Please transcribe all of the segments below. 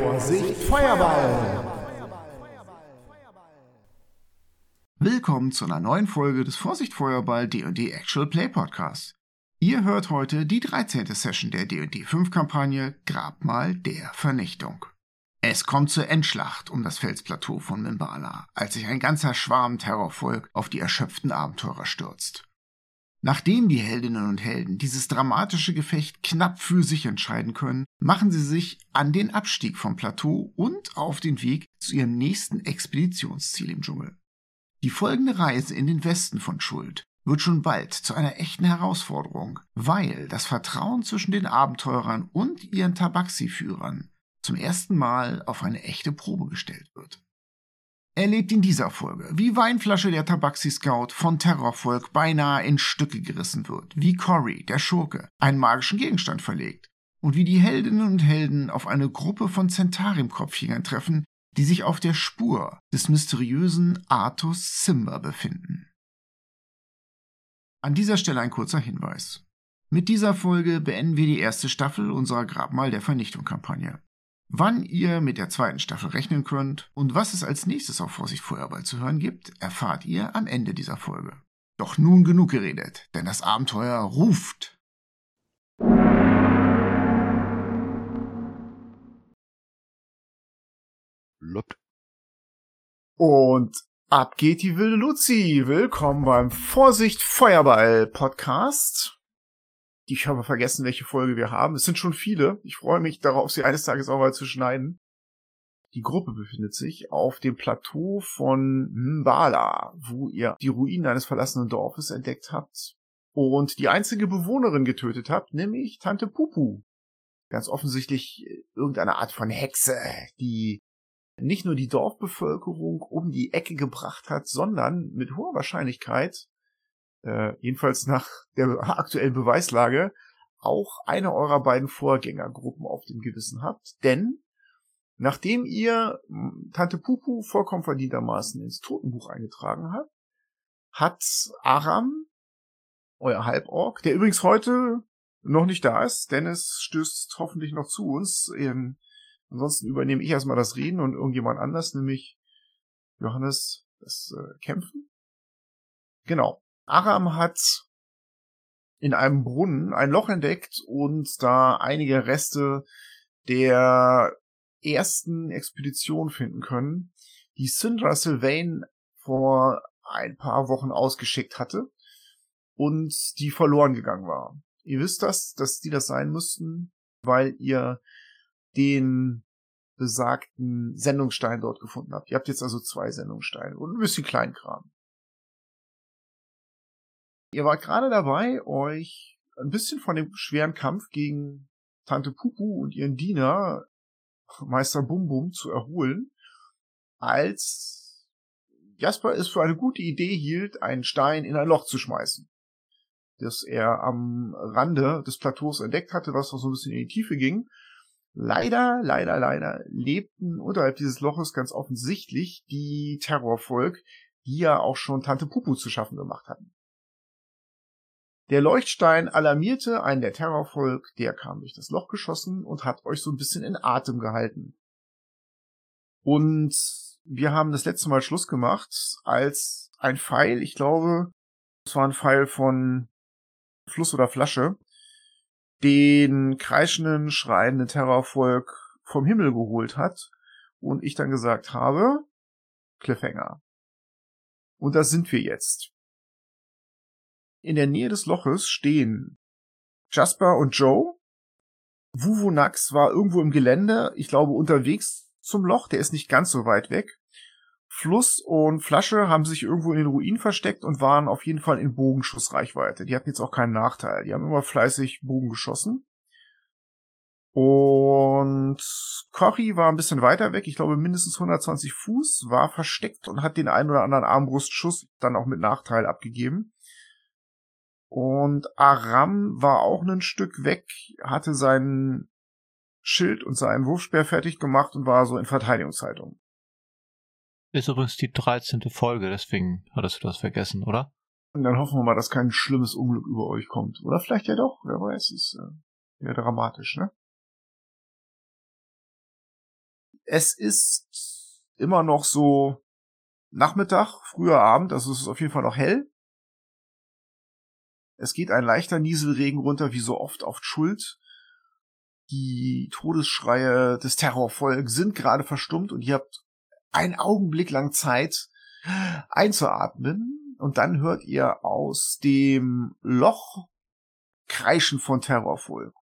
Vorsicht, Feuerball! Willkommen zu einer neuen Folge des Vorsicht Feuerball D&D Actual Play Podcast. Ihr hört heute die 13. Session der D&D 5 Kampagne Grabmal der Vernichtung. Es kommt zur Endschlacht um das Felsplateau von Mimbala, als sich ein ganzer Schwarm Terrorvolk auf die erschöpften Abenteurer stürzt. Nachdem die Heldinnen und Helden dieses dramatische Gefecht knapp für sich entscheiden können, machen sie sich an den Abstieg vom Plateau und auf den Weg zu ihrem nächsten Expeditionsziel im Dschungel. Die folgende Reise in den Westen von Schuld wird schon bald zu einer echten Herausforderung, weil das Vertrauen zwischen den Abenteurern und ihren Tabaxi-Führern zum ersten Mal auf eine echte Probe gestellt wird erlebt in dieser Folge, wie Weinflasche der Tabaxi-Scout von Terrorvolk beinahe in Stücke gerissen wird, wie Cory, der Schurke, einen magischen Gegenstand verlegt und wie die Heldinnen und Helden auf eine Gruppe von Zentarim-Kopfjägern treffen, die sich auf der Spur des mysteriösen Artus Simba befinden. An dieser Stelle ein kurzer Hinweis. Mit dieser Folge beenden wir die erste Staffel unserer Grabmal der Vernichtung-Kampagne. Wann ihr mit der zweiten Staffel rechnen könnt und was es als nächstes auf Vorsicht Feuerball zu hören gibt, erfahrt ihr am Ende dieser Folge. Doch nun genug geredet, denn das Abenteuer ruft. Lott. Und ab geht die wilde Luzi. Willkommen beim Vorsicht Feuerball Podcast ich habe vergessen, welche Folge wir haben. Es sind schon viele. Ich freue mich darauf, sie eines Tages auch mal zu schneiden. Die Gruppe befindet sich auf dem Plateau von Mbala, wo ihr die Ruinen eines verlassenen Dorfes entdeckt habt und die einzige Bewohnerin getötet habt, nämlich Tante Pupu. Ganz offensichtlich irgendeine Art von Hexe, die nicht nur die Dorfbevölkerung um die Ecke gebracht hat, sondern mit hoher Wahrscheinlichkeit äh, jedenfalls nach der aktuellen Beweislage, auch eine eurer beiden Vorgängergruppen auf dem Gewissen habt. Denn nachdem ihr hm, Tante Pupu vollkommen verdientermaßen ins Totenbuch eingetragen habt, hat Aram, euer Halborg, der übrigens heute noch nicht da ist, Dennis stößt hoffentlich noch zu uns. Ähm, ansonsten übernehme ich erstmal das Reden und irgendjemand anders, nämlich Johannes, das äh, Kämpfen. Genau. Aram hat in einem Brunnen ein Loch entdeckt und da einige Reste der ersten Expedition finden können, die Syndra Sylvain vor ein paar Wochen ausgeschickt hatte und die verloren gegangen war. Ihr wisst das, dass die das sein müssten, weil ihr den besagten Sendungsstein dort gefunden habt. Ihr habt jetzt also zwei Sendungssteine und ein bisschen Kleinkram. Ihr wart gerade dabei, euch ein bisschen von dem schweren Kampf gegen Tante Pupu und ihren Diener, Meister Bum Bum, zu erholen, als Jasper es für eine gute Idee hielt, einen Stein in ein Loch zu schmeißen, das er am Rande des Plateaus entdeckt hatte, was noch so ein bisschen in die Tiefe ging. Leider, leider, leider lebten unterhalb dieses Loches ganz offensichtlich die Terrorvolk, die ja auch schon Tante Pupu zu schaffen gemacht hatten. Der Leuchtstein alarmierte einen der Terrorvolk, der kam durch das Loch geschossen und hat euch so ein bisschen in Atem gehalten. Und wir haben das letzte Mal Schluss gemacht, als ein Pfeil, ich glaube, es war ein Pfeil von Fluss oder Flasche, den kreischenden, schreienden Terrorvolk vom Himmel geholt hat und ich dann gesagt habe, Cliffhanger. Und da sind wir jetzt. In der Nähe des Loches stehen Jasper und Joe. Wuvunax war irgendwo im Gelände, ich glaube unterwegs zum Loch, der ist nicht ganz so weit weg. Fluss und Flasche haben sich irgendwo in den Ruinen versteckt und waren auf jeden Fall in Bogenschussreichweite. Die hatten jetzt auch keinen Nachteil. Die haben immer fleißig Bogen geschossen. Und Cory war ein bisschen weiter weg, ich glaube mindestens 120 Fuß, war versteckt und hat den einen oder anderen Armbrustschuss dann auch mit Nachteil abgegeben. Und Aram war auch ein Stück weg, hatte sein Schild und seinen Wurfspeer fertig gemacht und war so in Verteidigungshaltung. Ist übrigens die 13. Folge, deswegen hattest du das vergessen, oder? Und dann hoffen wir mal, dass kein schlimmes Unglück über euch kommt. Oder vielleicht ja doch, wer weiß, ist äh, ja dramatisch, ne? Es ist immer noch so Nachmittag, früher Abend, also es ist auf jeden Fall noch hell. Es geht ein leichter Nieselregen runter, wie so oft auf Schuld. Die Todesschreie des Terrorvolks sind gerade verstummt und ihr habt einen Augenblick lang Zeit einzuatmen und dann hört ihr aus dem Loch Kreischen von Terrorvolk.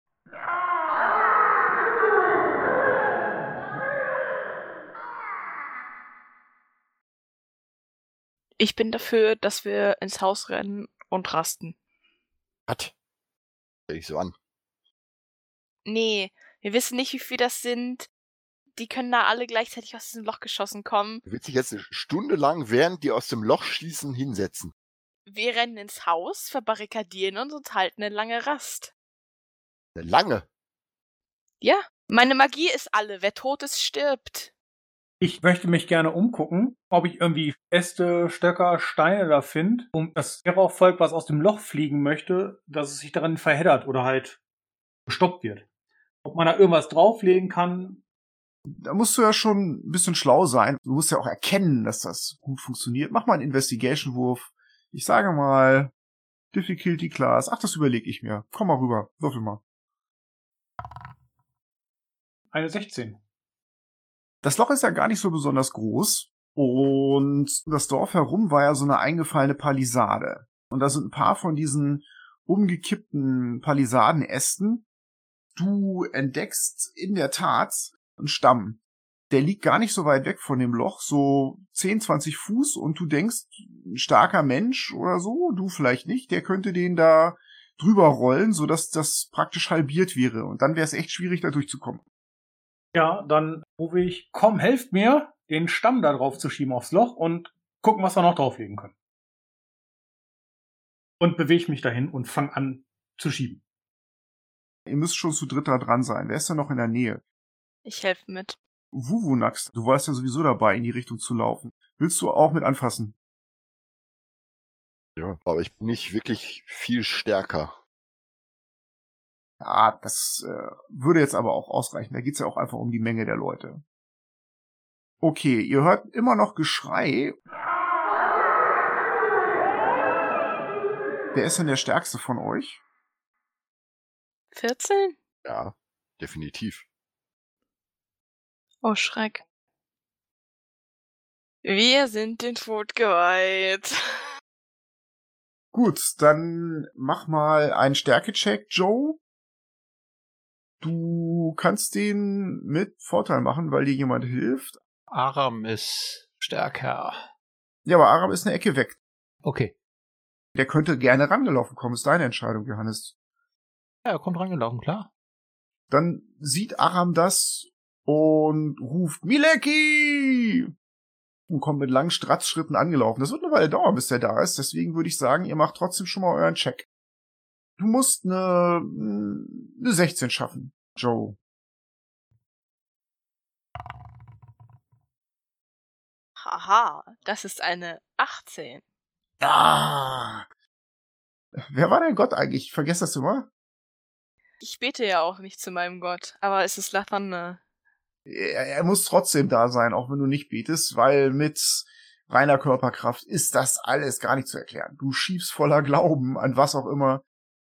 Ich bin dafür, dass wir ins Haus rennen und rasten. Was? Stell ich so an. Nee, wir wissen nicht, wie viele das sind. Die können da alle gleichzeitig aus diesem Loch geschossen kommen. Du willst dich jetzt eine Stunde lang, während die aus dem Loch schießen, hinsetzen. Wir rennen ins Haus, verbarrikadieren uns und halten eine lange Rast. Eine lange. Ja, meine Magie ist alle. Wer tot ist, stirbt. Ich möchte mich gerne umgucken, ob ich irgendwie Äste, Stöcker, Steine da finde, um das Terrorvolk, was aus dem Loch fliegen möchte, dass es sich daran verheddert oder halt gestoppt wird. Ob man da irgendwas drauflegen kann. Da musst du ja schon ein bisschen schlau sein. Du musst ja auch erkennen, dass das gut funktioniert. Mach mal einen Investigation-Wurf. Ich sage mal, Difficulty Class. Ach, das überlege ich mir. Komm mal rüber. Würfel mal. Eine 16. Das Loch ist ja gar nicht so besonders groß. Und das Dorf herum war ja so eine eingefallene Palisade. Und da sind ein paar von diesen umgekippten Palisadenästen. Du entdeckst in der Tat einen Stamm. Der liegt gar nicht so weit weg von dem Loch, so 10, 20 Fuß. Und du denkst, ein starker Mensch oder so, du vielleicht nicht, der könnte den da drüber rollen, sodass das praktisch halbiert wäre. Und dann wäre es echt schwierig, da durchzukommen. Ja, dann rufe ich, komm, helft mir, den Stamm da drauf zu schieben aufs Loch und gucken, was wir noch drauflegen können. Und bewege mich dahin und fange an zu schieben. Ihr müsst schon zu dritt da dran sein. Wer ist denn noch in der Nähe? Ich helfe mit. Wuwunax, du warst ja sowieso dabei, in die Richtung zu laufen. Willst du auch mit anfassen? Ja, aber ich bin nicht wirklich viel stärker. Ja, das äh, würde jetzt aber auch ausreichen. Da geht's ja auch einfach um die Menge der Leute. Okay, ihr hört immer noch Geschrei. Wer ist denn der stärkste von euch? 14? Ja, definitiv. Oh, Schreck. Wir sind den Tod geweiht. Gut, dann mach mal einen Stärkecheck, Joe. Du kannst den mit Vorteil machen, weil dir jemand hilft. Aram ist stärker. Ja, aber Aram ist eine Ecke weg. Okay. Der könnte gerne rangelaufen kommen. Ist deine Entscheidung, Johannes. Ja, er kommt rangelaufen, klar. Dann sieht Aram das und ruft Mileki! Und kommt mit langen Stratzschritten angelaufen. Das wird eine Weile dauern, bis der da ist. Deswegen würde ich sagen, ihr macht trotzdem schon mal euren Check. Du musst eine, eine 16 schaffen, Joe. Haha, das ist eine 18. Ah! Wer war dein Gott eigentlich? Ich vergesse das immer. Ich bete ja auch nicht zu meinem Gott, aber es ist Lathander. Er, er muss trotzdem da sein, auch wenn du nicht betest, weil mit reiner Körperkraft ist das alles gar nicht zu erklären. Du schiebst voller Glauben an was auch immer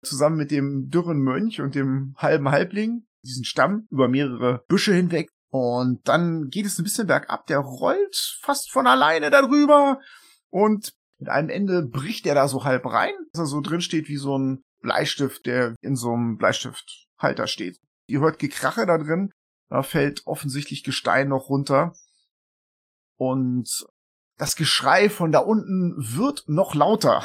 zusammen mit dem dürren Mönch und dem halben Halbling diesen Stamm über mehrere Büsche hinweg. Und dann geht es ein bisschen bergab. Der rollt fast von alleine darüber. Und mit einem Ende bricht er da so halb rein, dass er so drin steht wie so ein Bleistift, der in so einem Bleistifthalter steht. Ihr hört Gekrache da drin. Da fällt offensichtlich Gestein noch runter. Und das Geschrei von da unten wird noch lauter.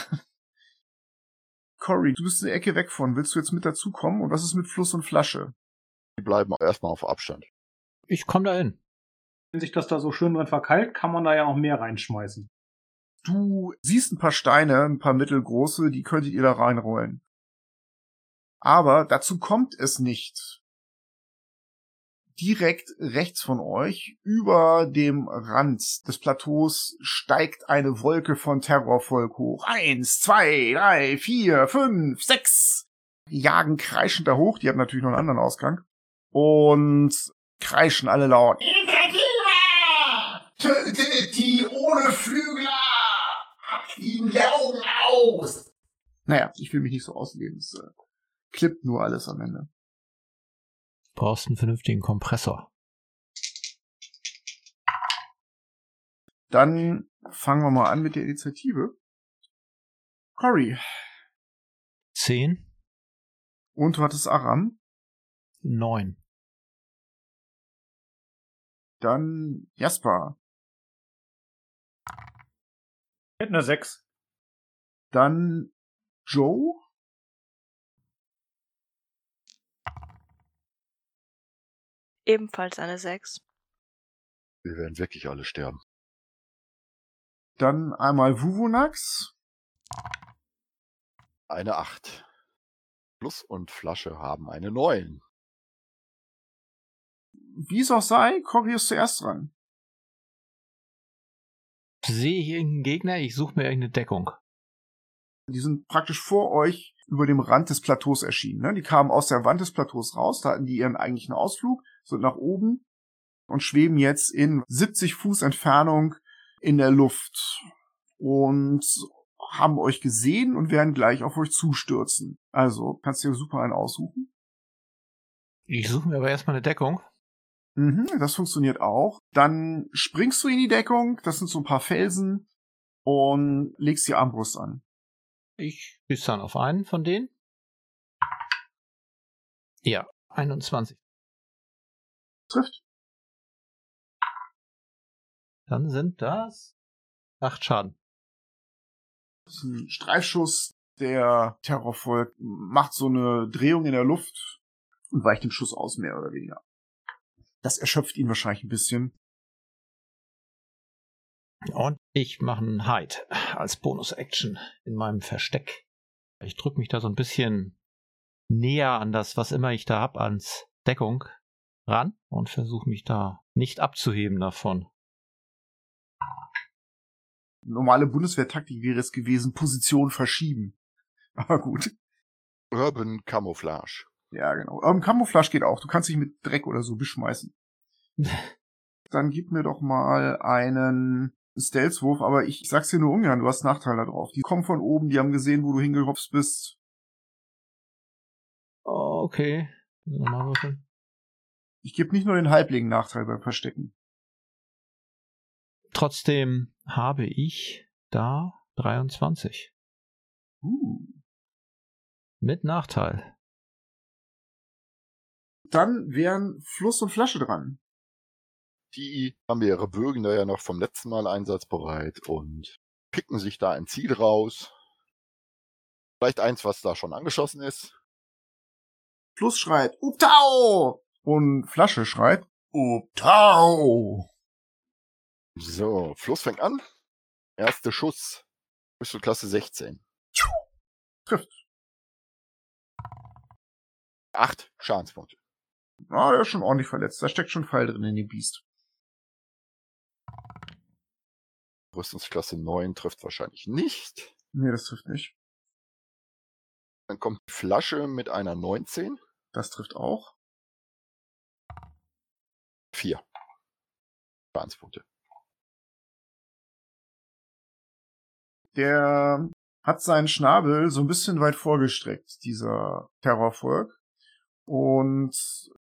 Cory, du bist eine Ecke weg von. Willst du jetzt mit dazukommen? Und was ist mit Fluss und Flasche? Die bleiben erstmal auf Abstand. Ich komme da hin. Wenn sich das da so schön drin verkeilt, kann man da ja auch mehr reinschmeißen. Du siehst ein paar Steine, ein paar mittelgroße, die könntet ihr da reinrollen. Aber dazu kommt es nicht direkt rechts von euch, über dem Rand des Plateaus, steigt eine Wolke von Terrorvolk hoch. Eins, zwei, drei, vier, fünf, sechs. Die jagen kreischend da hoch. Die haben natürlich noch einen anderen Ausgang. Und kreischen alle laut. Tötet die ohne Flügler! Habt ihnen die Augen aus! Naja, ich will mich nicht so ausleben. Es äh, klippt nur alles am Ende. Brauchst einen vernünftigen Kompressor. Dann fangen wir mal an mit der Initiative. Cory. Zehn, Und du hattest Aram. neun, Dann Jasper. Ich hätte eine 6. Dann Joe. Ebenfalls eine 6. Wir werden wirklich alle sterben. Dann einmal Vuvunax. Eine 8. Plus und Flasche haben eine 9. Wie es auch sei, Cory ist zuerst dran. Sehe ich irgendeinen Gegner? Ich suche mir irgendeine Deckung. Die sind praktisch vor euch über dem Rand des Plateaus erschienen. Ne? Die kamen aus der Wand des Plateaus raus, da hatten die ihren eigentlichen Ausflug, sind nach oben und schweben jetzt in 70 Fuß Entfernung in der Luft und haben euch gesehen und werden gleich auf euch zustürzen. Also, kannst du dir super einen aussuchen. Ich suche mir aber erstmal eine Deckung. Mhm, das funktioniert auch. Dann springst du in die Deckung, das sind so ein paar Felsen und legst die Armbrust an. Ich schieße dann auf einen von denen. Ja, 21. Trifft. Dann sind das acht Schaden. Das ist ein Streifschuss, der Terrorvolk macht so eine Drehung in der Luft und weicht dem Schuss aus, mehr oder weniger. Das erschöpft ihn wahrscheinlich ein bisschen. Und ich mache einen Hide als Bonus-Action in meinem Versteck. Ich drücke mich da so ein bisschen näher an das, was immer ich da hab, ans Deckung ran und versuche mich da nicht abzuheben davon. Normale Bundeswehrtaktik wäre es gewesen, Position verschieben. Aber gut. Urban Camouflage. Ja, genau. Ähm, Camouflage geht auch. Du kannst dich mit Dreck oder so beschmeißen. Dann gib mir doch mal einen Stealth-Wurf, aber ich sag's dir nur ungern, du hast Nachteile drauf. Die kommen von oben, die haben gesehen, wo du hingehopst bist. Okay. Nochmal würfeln. Ich gebe nicht nur den Halblingen Nachteil beim Verstecken. Trotzdem habe ich da 23. Uh. Mit Nachteil. Dann wären Fluss und Flasche dran. Die haben ihre Bögen da ja noch vom letzten Mal einsatzbereit und picken sich da ein Ziel raus. Vielleicht eins, was da schon angeschossen ist. Fluss schreit, Uptau! Und Flasche schreit, Uptau! So, Fluss fängt an. Erster Schuss. Pistolklasse 16. Trifft. Acht Schadenspunkte. Ah, der ist schon ordentlich verletzt. Da steckt schon Pfeil drin in dem Biest. Rüstungsklasse 9 trifft wahrscheinlich nicht. Nee, das trifft nicht. Dann kommt die Flasche mit einer 19. Das trifft auch. 4 Schadenspunkte. Der hat seinen Schnabel so ein bisschen weit vorgestreckt, dieser Terrorvolk. Und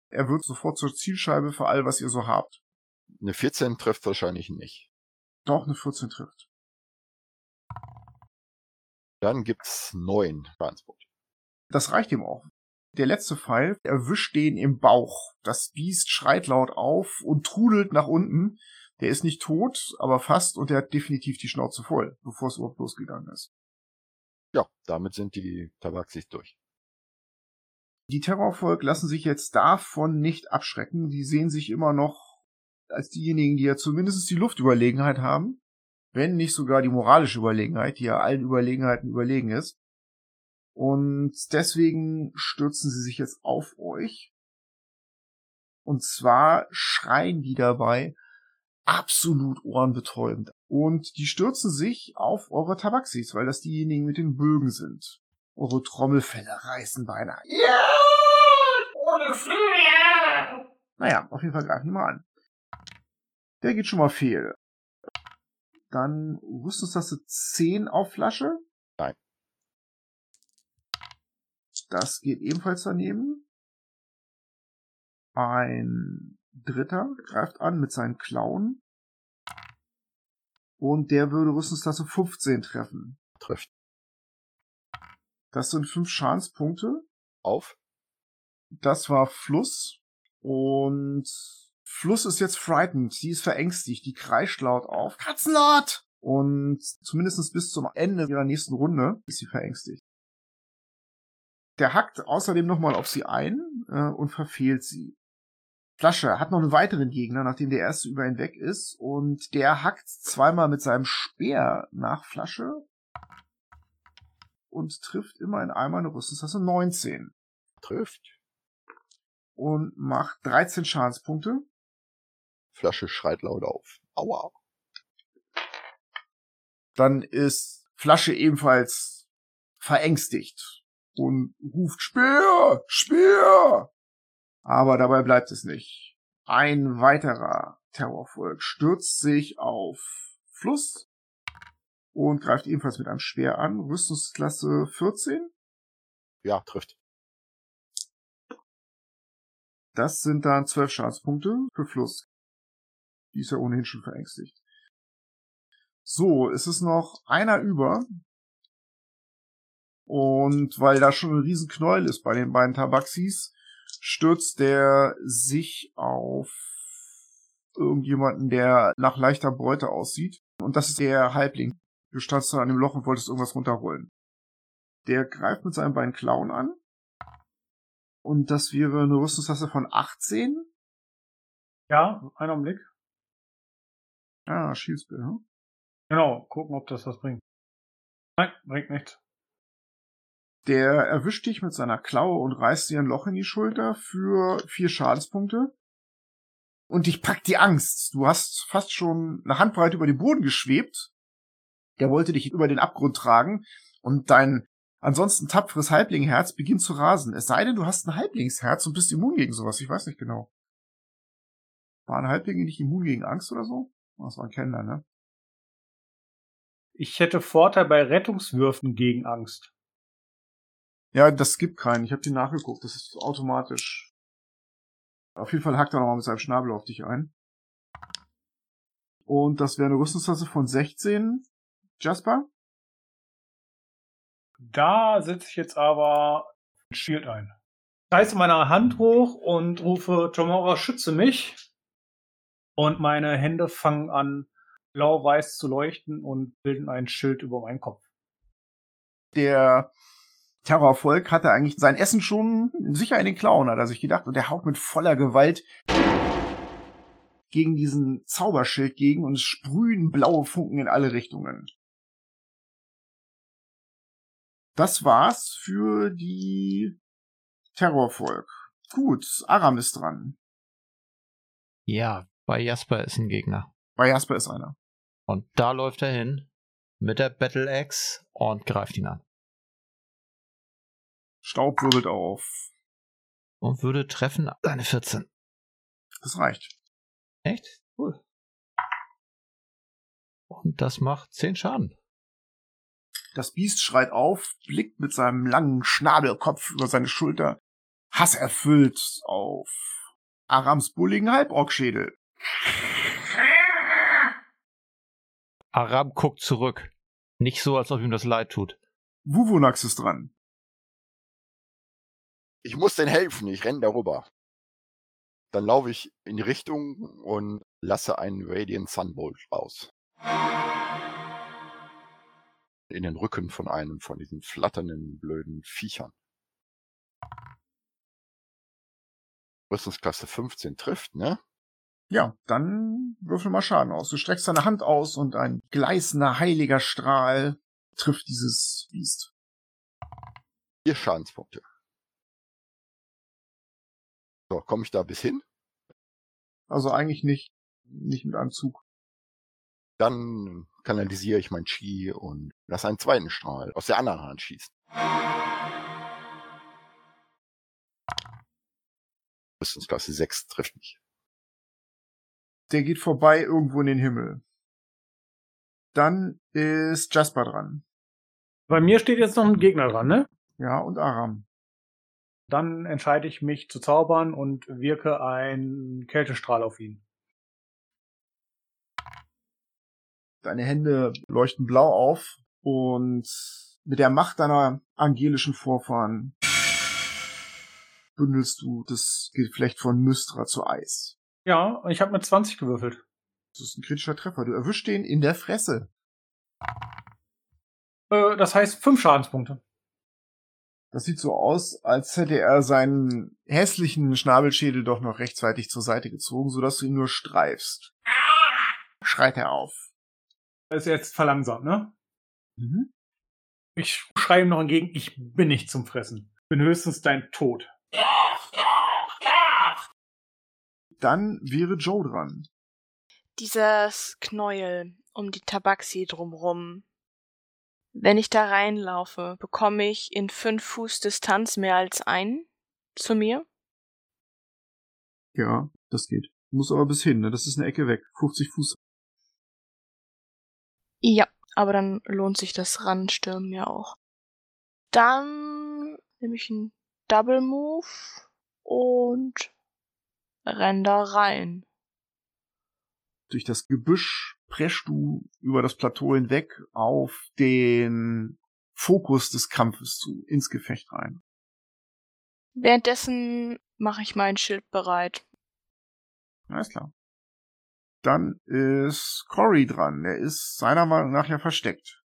er wird sofort zur Zielscheibe für all, was ihr so habt. Eine 14 trifft wahrscheinlich nicht. Doch, eine 14 trifft. Dann gibt's 9 Schadenspunkte. Das reicht ihm auch. Der letzte Pfeil erwischt den im Bauch. Das Biest schreit laut auf und trudelt nach unten. Der ist nicht tot, aber fast und der hat definitiv die Schnauze voll, bevor es überhaupt losgegangen ist. Ja, damit sind die Tabaxis durch. Die Terrorvolk lassen sich jetzt davon nicht abschrecken. Die sehen sich immer noch als diejenigen, die ja zumindest die Luftüberlegenheit haben, wenn nicht sogar die moralische Überlegenheit, die ja allen Überlegenheiten überlegen ist. Und deswegen stürzen sie sich jetzt auf euch. Und zwar schreien die dabei absolut ohrenbetäubend. Und die stürzen sich auf eure Tabaxis, weil das diejenigen mit den Bögen sind. Eure Trommelfälle reißen beinahe. Ja! Ohne Flügel! Naja, auf jeden Fall greifen die mal an. Der geht schon mal fehl. Dann Rüstungstaste 10 auf Flasche. Nein. Das geht ebenfalls daneben. Ein Dritter greift an mit seinen Klauen. Und der würde Rüstungstasse 15 treffen. Trifft. Das sind fünf Schadenspunkte. Auf. Das war Fluss. Und Fluss ist jetzt frightened. Sie ist verängstigt. Die kreischt laut auf. Katzenlord! Und zumindest bis zum Ende ihrer nächsten Runde ist sie verängstigt. Der hackt außerdem nochmal auf sie ein äh, und verfehlt sie. Flasche hat noch einen weiteren Gegner, nachdem der erste über ihn weg ist. Und der hackt zweimal mit seinem Speer nach Flasche und trifft immer in einmal eine Rüstungstasse 19. Trifft. Und macht 13 Schadenspunkte. Flasche schreit laut auf. Aua. Dann ist Flasche ebenfalls verängstigt und ruft Speer, Speer. Aber dabei bleibt es nicht. Ein weiterer Terrorvolk stürzt sich auf Fluss und greift ebenfalls mit einem Speer an. Rüstungsklasse 14. Ja, trifft. Das sind dann 12 Schadenspunkte für Fluss. Die ist ja ohnehin schon verängstigt. So, es ist noch einer über. Und weil da schon ein riesen Knäuel ist bei den beiden Tabaxis, stürzt der sich auf irgendjemanden, der nach leichter Beute aussieht. Und das ist der Halbling. Du standst da an dem Loch und wolltest irgendwas runterrollen. Der greift mit seinen beiden Klauen an. Und das wäre eine Rüstungstasse von 18. Ja, einen Augenblick. Ah, Shieldsbill, hm? Genau, gucken, ob das was bringt. Nein, bringt nichts. Der erwischt dich mit seiner Klaue und reißt dir ein Loch in die Schulter für vier Schadenspunkte. Und dich packt die Angst. Du hast fast schon eine Handbreite über den Boden geschwebt. Der wollte dich über den Abgrund tragen und dein ansonsten tapferes Halblingherz beginnt zu rasen. Es sei denn, du hast ein Halblingsherz und bist immun gegen sowas. Ich weiß nicht genau. Waren Halblinge nicht immun gegen Angst oder so? Das war ein Kenner, ne? Ich hätte Vorteil bei Rettungswürfen gegen Angst. Ja, das gibt keinen. Ich habe die nachgeguckt. Das ist automatisch. Auf jeden Fall hackt er nochmal mit seinem Schnabel auf dich ein. Und das wäre eine Rüstungstasse von 16. Jasper? Da setze ich jetzt aber ein Shield ein. Reiße meine Hand hoch und rufe Tomorrow, schütze mich. Und meine Hände fangen an, blau-weiß zu leuchten und bilden ein Schild über meinen Kopf. Der Terrorvolk hatte eigentlich sein Essen schon sicher in den Klauen, hat er sich gedacht. Und der haut mit voller Gewalt gegen diesen Zauberschild gegen und es sprühen blaue Funken in alle Richtungen. Das war's für die Terrorvolk. Gut, Aram ist dran. Ja, bei Jasper ist ein Gegner. Bei Jasper ist einer. Und da läuft er hin mit der Battle Axe und greift ihn an. Staub wirbelt auf. Und würde treffen seine 14. Das reicht. Echt? Cool. Und das macht 10 Schaden. Das Biest schreit auf, blickt mit seinem langen Schnabelkopf über seine Schulter, hasserfüllt auf Arams bulligen Halborgschädel. Aram guckt zurück. Nicht so, als ob ihm das leid tut. Wuvunax ist dran. Ich muss denen helfen, ich renne darüber. Dann laufe ich in die Richtung und lasse einen Radiant Sunbolt raus. In den Rücken von einem von diesen flatternden, blöden Viechern. Rüstungsklasse 15 trifft, ne? Ja, dann würfel mal Schaden aus. Du streckst deine Hand aus und ein gleißender, heiliger Strahl trifft dieses Biest. Vier Schadenspunkte. So, komme ich da bis hin? Also eigentlich nicht, nicht mit einem Zug. Dann kanalisiere ich mein Chi und lasse einen zweiten Strahl aus der anderen Hand schießen. Rüstungsklasse 6 trifft mich. Der geht vorbei irgendwo in den Himmel. Dann ist Jasper dran. Bei mir steht jetzt noch ein Gegner dran, ne? Ja, und Aram. Dann entscheide ich mich zu zaubern und wirke einen Kältestrahl auf ihn. Deine Hände leuchten blau auf und mit der Macht deiner angelischen Vorfahren bündelst du das Geflecht von Mystra zu Eis. Ja, ich habe mit 20 gewürfelt. Das ist ein kritischer Treffer. Du erwischst den in der Fresse. Äh, das heißt fünf Schadenspunkte. Das sieht so aus, als hätte er seinen hässlichen Schnabelschädel doch noch rechtzeitig zur Seite gezogen, sodass du ihn nur streifst. Schreit er auf. Er ist jetzt verlangsamt, ne? Mhm. Ich schreie ihm noch entgegen, ich bin nicht zum Fressen. Bin höchstens dein Tod. Dann wäre Joe dran. Dieses Knäuel um die Tabaxi drumrum. Wenn ich da reinlaufe, bekomme ich in fünf Fuß Distanz mehr als einen zu mir? Ja, das geht. Muss aber bis hin, ne? Das ist eine Ecke weg. 50 Fuß. Ja, aber dann lohnt sich das Ranstürmen ja auch. Dann nehme ich einen Double Move und renn da rein. Durch das Gebüsch preschst du über das Plateau hinweg auf den Fokus des Kampfes zu, ins Gefecht rein. Währenddessen mache ich mein Schild bereit. Alles klar. Dann ist Cory dran. Er ist seiner Meinung nach ja versteckt.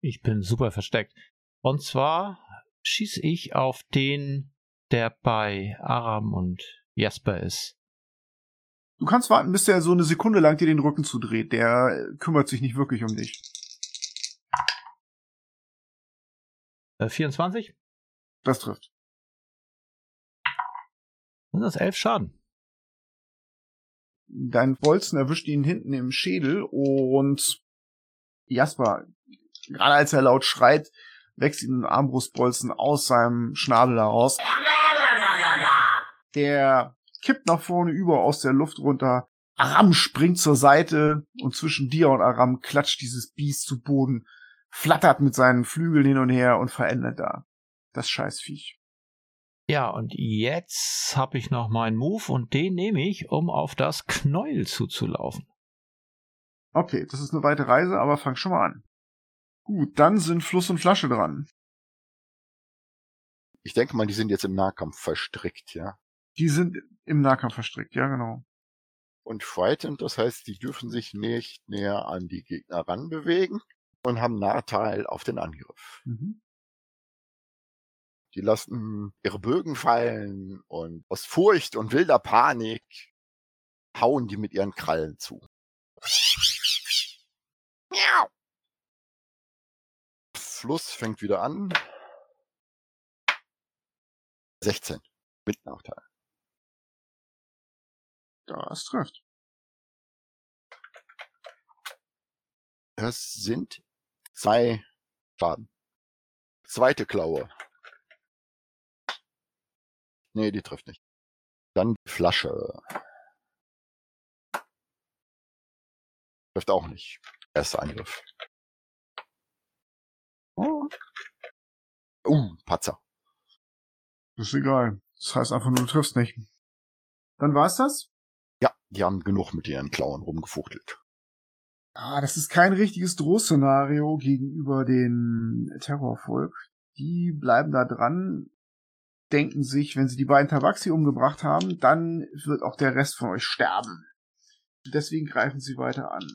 Ich bin super versteckt. Und zwar schieße ich auf den, der bei Aram und Jasper ist. Du kannst warten, bis der so eine Sekunde lang dir den Rücken zudreht. Der kümmert sich nicht wirklich um dich. Äh, 24? Das trifft. Sind das elf Schaden? Dein Bolzen erwischt ihn hinten im Schädel und Jasper, gerade als er laut schreit, wächst ihm ein Armbrustbolzen aus seinem Schnabel heraus. Der kippt nach vorne über aus der Luft runter. Aram springt zur Seite und zwischen dir und Aram klatscht dieses Biest zu Boden, flattert mit seinen Flügeln hin und her und verändert da. Das Scheißviech. Ja, und jetzt habe ich noch meinen Move und den nehme ich, um auf das Knäuel zuzulaufen. Okay, das ist eine weite Reise, aber fang schon mal an. Gut, dann sind Fluss und Flasche dran. Ich denke mal, die sind jetzt im Nahkampf verstrickt, ja. Die sind im Nahkampf verstrickt, ja genau. Und frightened, das heißt, die dürfen sich nicht näher an die Gegner ranbewegen und haben Nachteil auf den Angriff. Mhm. Die lassen ihre Bögen fallen und aus Furcht und wilder Panik hauen die mit ihren Krallen zu. Miau. Fluss fängt wieder an. 16 mit Nachteil. Das trifft. Das sind zwei Schaden. Zweite Klaue. Nee, die trifft nicht. Dann die Flasche. Trifft auch nicht. Erster Angriff. Oh. Uh, Patzer. Das ist egal. Das heißt einfach nur, du triffst nicht. Dann war's das? Ja, die haben genug mit ihren Klauen rumgefuchtelt. Ah, das ist kein richtiges Drohszenario gegenüber den Terrorvolk. Die bleiben da dran, denken sich, wenn sie die beiden Tabaxi umgebracht haben, dann wird auch der Rest von euch sterben. Deswegen greifen sie weiter an.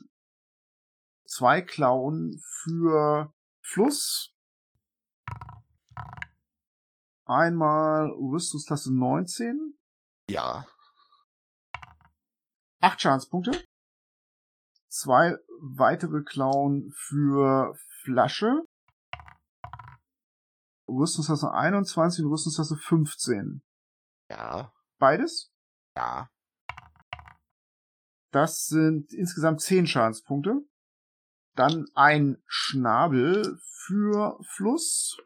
Zwei Klauen für Fluss. Einmal Rüstungsklasse 19. Ja, Acht Schadenspunkte. Zwei weitere Klauen für Flasche. Rüstungsklasse 21 und Rüstungsklasse 15. ja, Beides. ja. Das sind insgesamt 10 Schadenspunkte. Dann ein Schnabel für Fluss.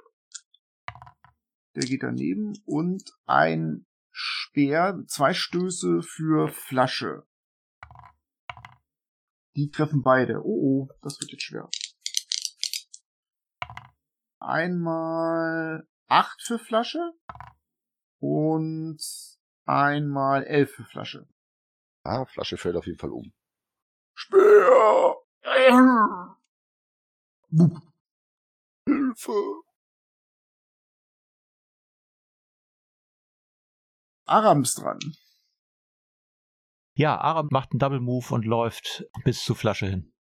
Der geht daneben. Und ein Speer, zwei Stöße für Flasche. Die treffen beide. Oh, oh, das wird jetzt schwer. Einmal acht für Flasche und einmal elf für Flasche. Ah, Flasche fällt auf jeden Fall um. Speer! Hilfe! Aram ist dran. Ja, Aram macht einen Double Move und läuft bis zur Flasche hin.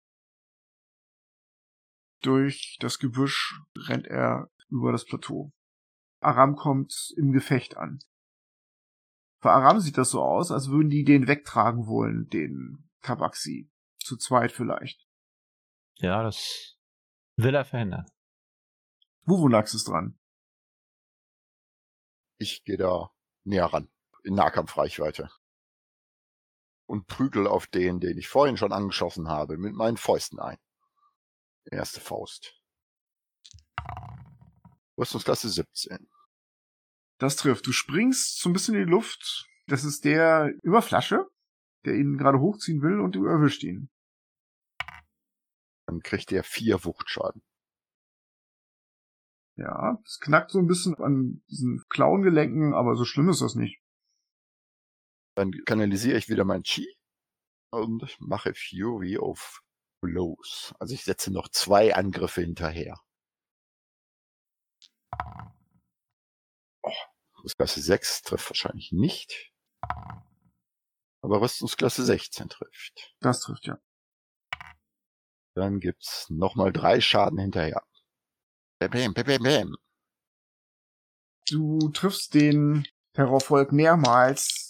Durch das Gebüsch rennt er über das Plateau. Aram kommt im Gefecht an. Für Aram sieht das so aus, als würden die den wegtragen wollen, den Tabaxi. Zu zweit vielleicht. Ja, das will er verhindern. Wuvunax ist dran. Ich gehe da näher ran, in Nahkampfreichweite. Und prügel auf den, den ich vorhin schon angeschossen habe, mit meinen Fäusten ein. Erste Faust. Rüstungsklasse 17. Das trifft. Du springst so ein bisschen in die Luft. Das ist der über Flasche, der ihn gerade hochziehen will und du erwischt ihn. Dann kriegt er vier Wuchtschaden. Ja, es knackt so ein bisschen an diesen Klauengelenken, aber so schlimm ist das nicht. Dann kanalisiere ich wieder mein Chi und mache Fury auf Blows. Also ich setze noch zwei Angriffe hinterher. Oh, Rüstungsklasse 6 trifft wahrscheinlich nicht. Aber Rüstungsklasse 16 trifft. Das trifft ja. Dann gibt's nochmal drei Schaden hinterher. Bam, bam, bam, bam, bam. Du triffst den Terrorvolk mehrmals,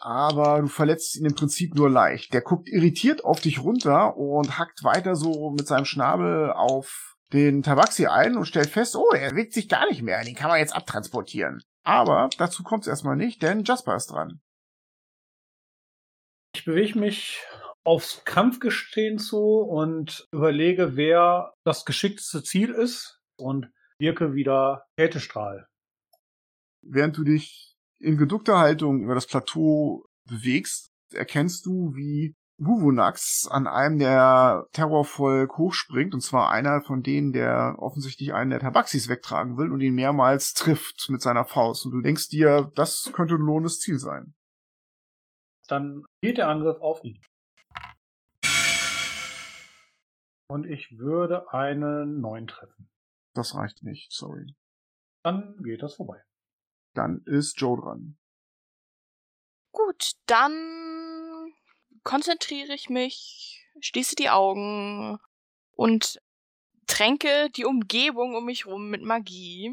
aber du verletzt ihn im Prinzip nur leicht. Der guckt irritiert auf dich runter und hackt weiter so mit seinem Schnabel auf den Tabaxi ein und stellt fest, oh, er bewegt sich gar nicht mehr, den kann man jetzt abtransportieren. Aber dazu kommt es erstmal nicht, denn Jasper ist dran. Ich bewege mich aufs Kampfgestehen zu und überlege, wer das geschickteste Ziel ist und wirke wieder Kältestrahl. Während du dich in geduckter Haltung über das Plateau bewegst, erkennst du, wie Wuvunax an einem der Terrorvolk hochspringt, und zwar einer von denen, der offensichtlich einen der Tabaxis wegtragen will und ihn mehrmals trifft mit seiner Faust. Und du denkst dir, das könnte ein lohnendes Ziel sein. Dann geht der Angriff auf ihn. Und ich würde einen 9 treffen. Das reicht nicht, sorry. Dann geht das vorbei. Dann ist Joe dran. Gut, dann konzentriere ich mich, schließe die Augen und tränke die Umgebung um mich rum mit Magie.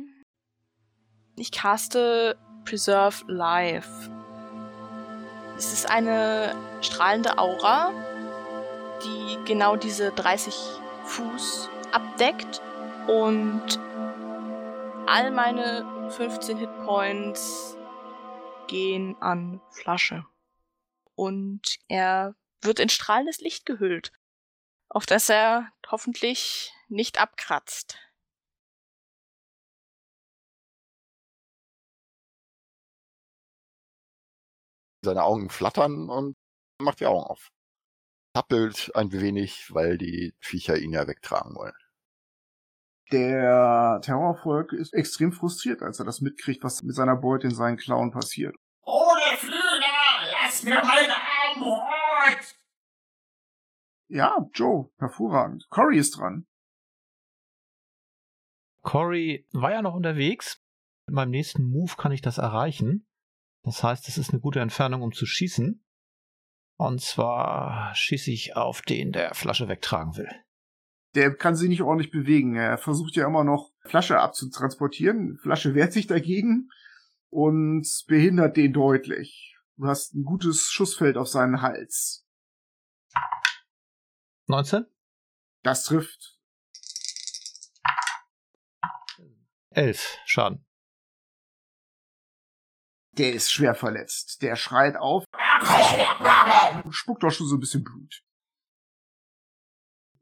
Ich caste Preserve Life. Es ist eine strahlende Aura, die genau diese 30 Fuß abdeckt und all meine 15 Hitpoints gehen an Flasche. Und er wird in strahlendes Licht gehüllt, auf das er hoffentlich nicht abkratzt. Seine Augen flattern und macht die Augen auf. Tappelt ein wenig, weil die Viecher ihn ja wegtragen wollen. Der Terrorvolk ist extrem frustriert, als er das mitkriegt, was mit seiner Beute in seinen Klauen passiert. Ohne Flügel, lass mir meinen Arm rot! Ja, Joe, hervorragend. Cory ist dran. Cory war ja noch unterwegs. Mit meinem nächsten Move kann ich das erreichen. Das heißt, es ist eine gute Entfernung, um zu schießen. Und zwar schieße ich auf den, der Flasche wegtragen will. Der kann sich nicht ordentlich bewegen. Er versucht ja immer noch Flasche abzutransportieren. Flasche wehrt sich dagegen und behindert den deutlich. Du hast ein gutes Schussfeld auf seinen Hals. 19? Das trifft. 11 Schaden. Der ist schwer verletzt. Der schreit auf spuckt auch schon so ein bisschen Blut.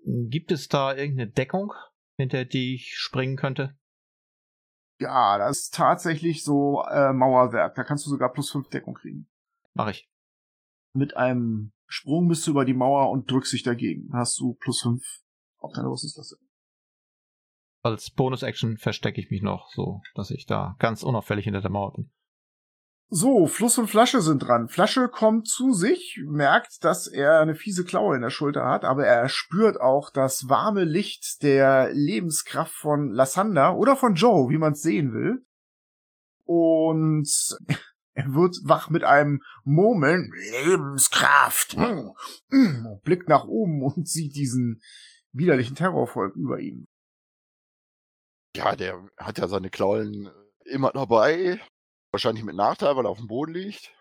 Gibt es da irgendeine Deckung, hinter die ich springen könnte? Ja, das ist tatsächlich so äh, Mauerwerk. Da kannst du sogar plus 5 Deckung kriegen. Mach ich. Mit einem Sprung bist du über die Mauer und drückst dich dagegen. Dann hast du plus fünf auf deine Rüstungslasse. Als Bonus-Action verstecke ich mich noch, so dass ich da ganz unauffällig hinter der Mauer bin. So, Fluss und Flasche sind dran. Flasche kommt zu sich, merkt, dass er eine fiese Klaue in der Schulter hat, aber er spürt auch das warme Licht der Lebenskraft von Lassander oder von Joe, wie man es sehen will. Und er wird wach mit einem Murmeln. Lebenskraft. Blickt nach oben und sieht diesen widerlichen Terrorvolk über ihm. Ja, der hat ja seine Klauen immer dabei. Wahrscheinlich mit Nachteil, weil er auf dem Boden liegt.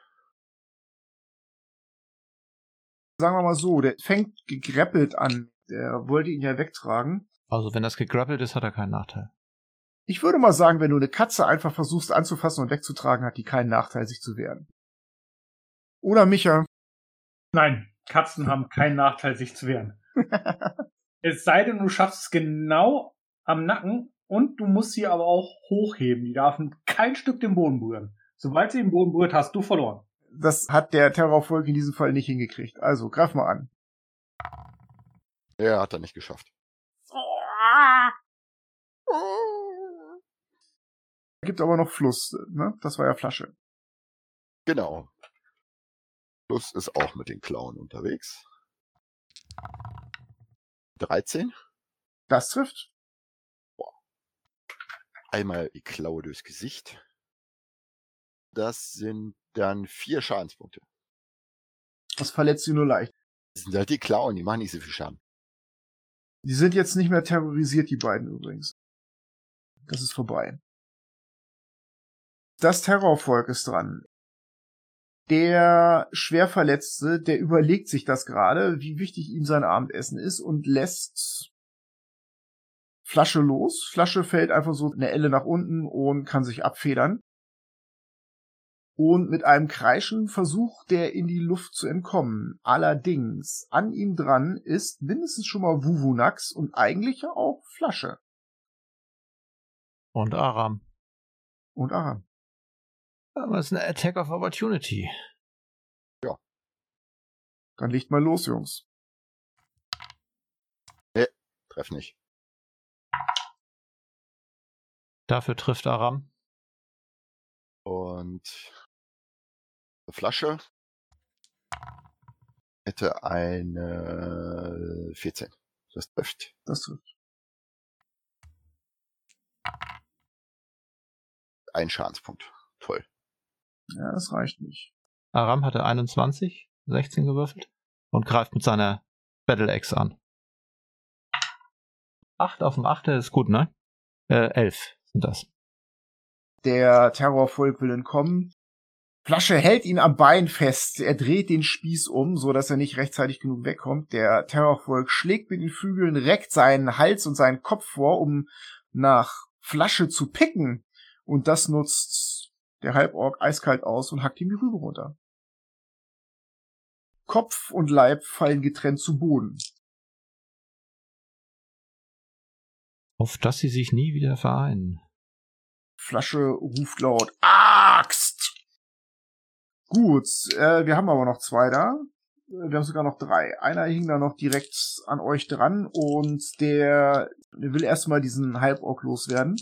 Sagen wir mal so, der fängt gegreppelt an. Der wollte ihn ja wegtragen. Also wenn das gegrappelt ist, hat er keinen Nachteil. Ich würde mal sagen, wenn du eine Katze einfach versuchst anzufassen und wegzutragen, hat die keinen Nachteil, sich zu wehren. Oder Micha. Nein, Katzen haben keinen Nachteil, sich zu wehren. es sei denn, du schaffst es genau am Nacken und du musst sie aber auch hochheben. Die darf kein Stück den Boden berühren. Sobald sie den Boden berührt, hast du verloren. Das hat der Terrorvolk in diesem Fall nicht hingekriegt. Also, greif mal an. Ja, hat er nicht geschafft. Gibt aber noch Fluss, ne? Das war ja Flasche. Genau. Plus ist auch mit den Klauen unterwegs. 13. Das trifft. Einmal die Klaue durchs Gesicht. Das sind dann vier Schadenspunkte. Das verletzt sie nur leicht. Das sind halt die Klauen, die machen nicht so viel Schaden. Die sind jetzt nicht mehr terrorisiert, die beiden übrigens. Das ist vorbei. Das Terrorvolk ist dran. Der Schwerverletzte, der überlegt sich das gerade, wie wichtig ihm sein Abendessen ist und lässt Flasche los. Flasche fällt einfach so eine Elle nach unten und kann sich abfedern. Und mit einem Kreischen versucht der in die Luft zu entkommen. Allerdings, an ihm dran ist mindestens schon mal Wuvunax und eigentlich auch Flasche. Und Aram. Und Aram. Aber es ist eine Attack of Opportunity. Ja. Dann legt mal los, Jungs. Nee, treff nicht. Dafür trifft Aram. Und eine Flasche hätte eine 14. Das trifft. Das trifft. Ein Schadenspunkt. Toll. Ja, das reicht nicht. Aram hatte 21, 16 gewürfelt und greift mit seiner Battle Axe an. 8 auf dem 8 ist gut, ne? Äh, 11 sind das. Der Terrorvolk will entkommen. Flasche hält ihn am Bein fest. Er dreht den Spieß um, so dass er nicht rechtzeitig genug wegkommt. Der Terrorvolk schlägt mit den Flügeln, reckt seinen Hals und seinen Kopf vor, um nach Flasche zu picken. Und das nutzt der Halborg eiskalt aus und hackt ihm die Rübe runter. Kopf und Leib fallen getrennt zu Boden. Auf dass sie sich nie wieder vereinen. Flasche ruft laut Axt! Gut, äh, wir haben aber noch zwei da. Wir haben sogar noch drei. Einer hing da noch direkt an euch dran und der, der will erstmal diesen Halborg loswerden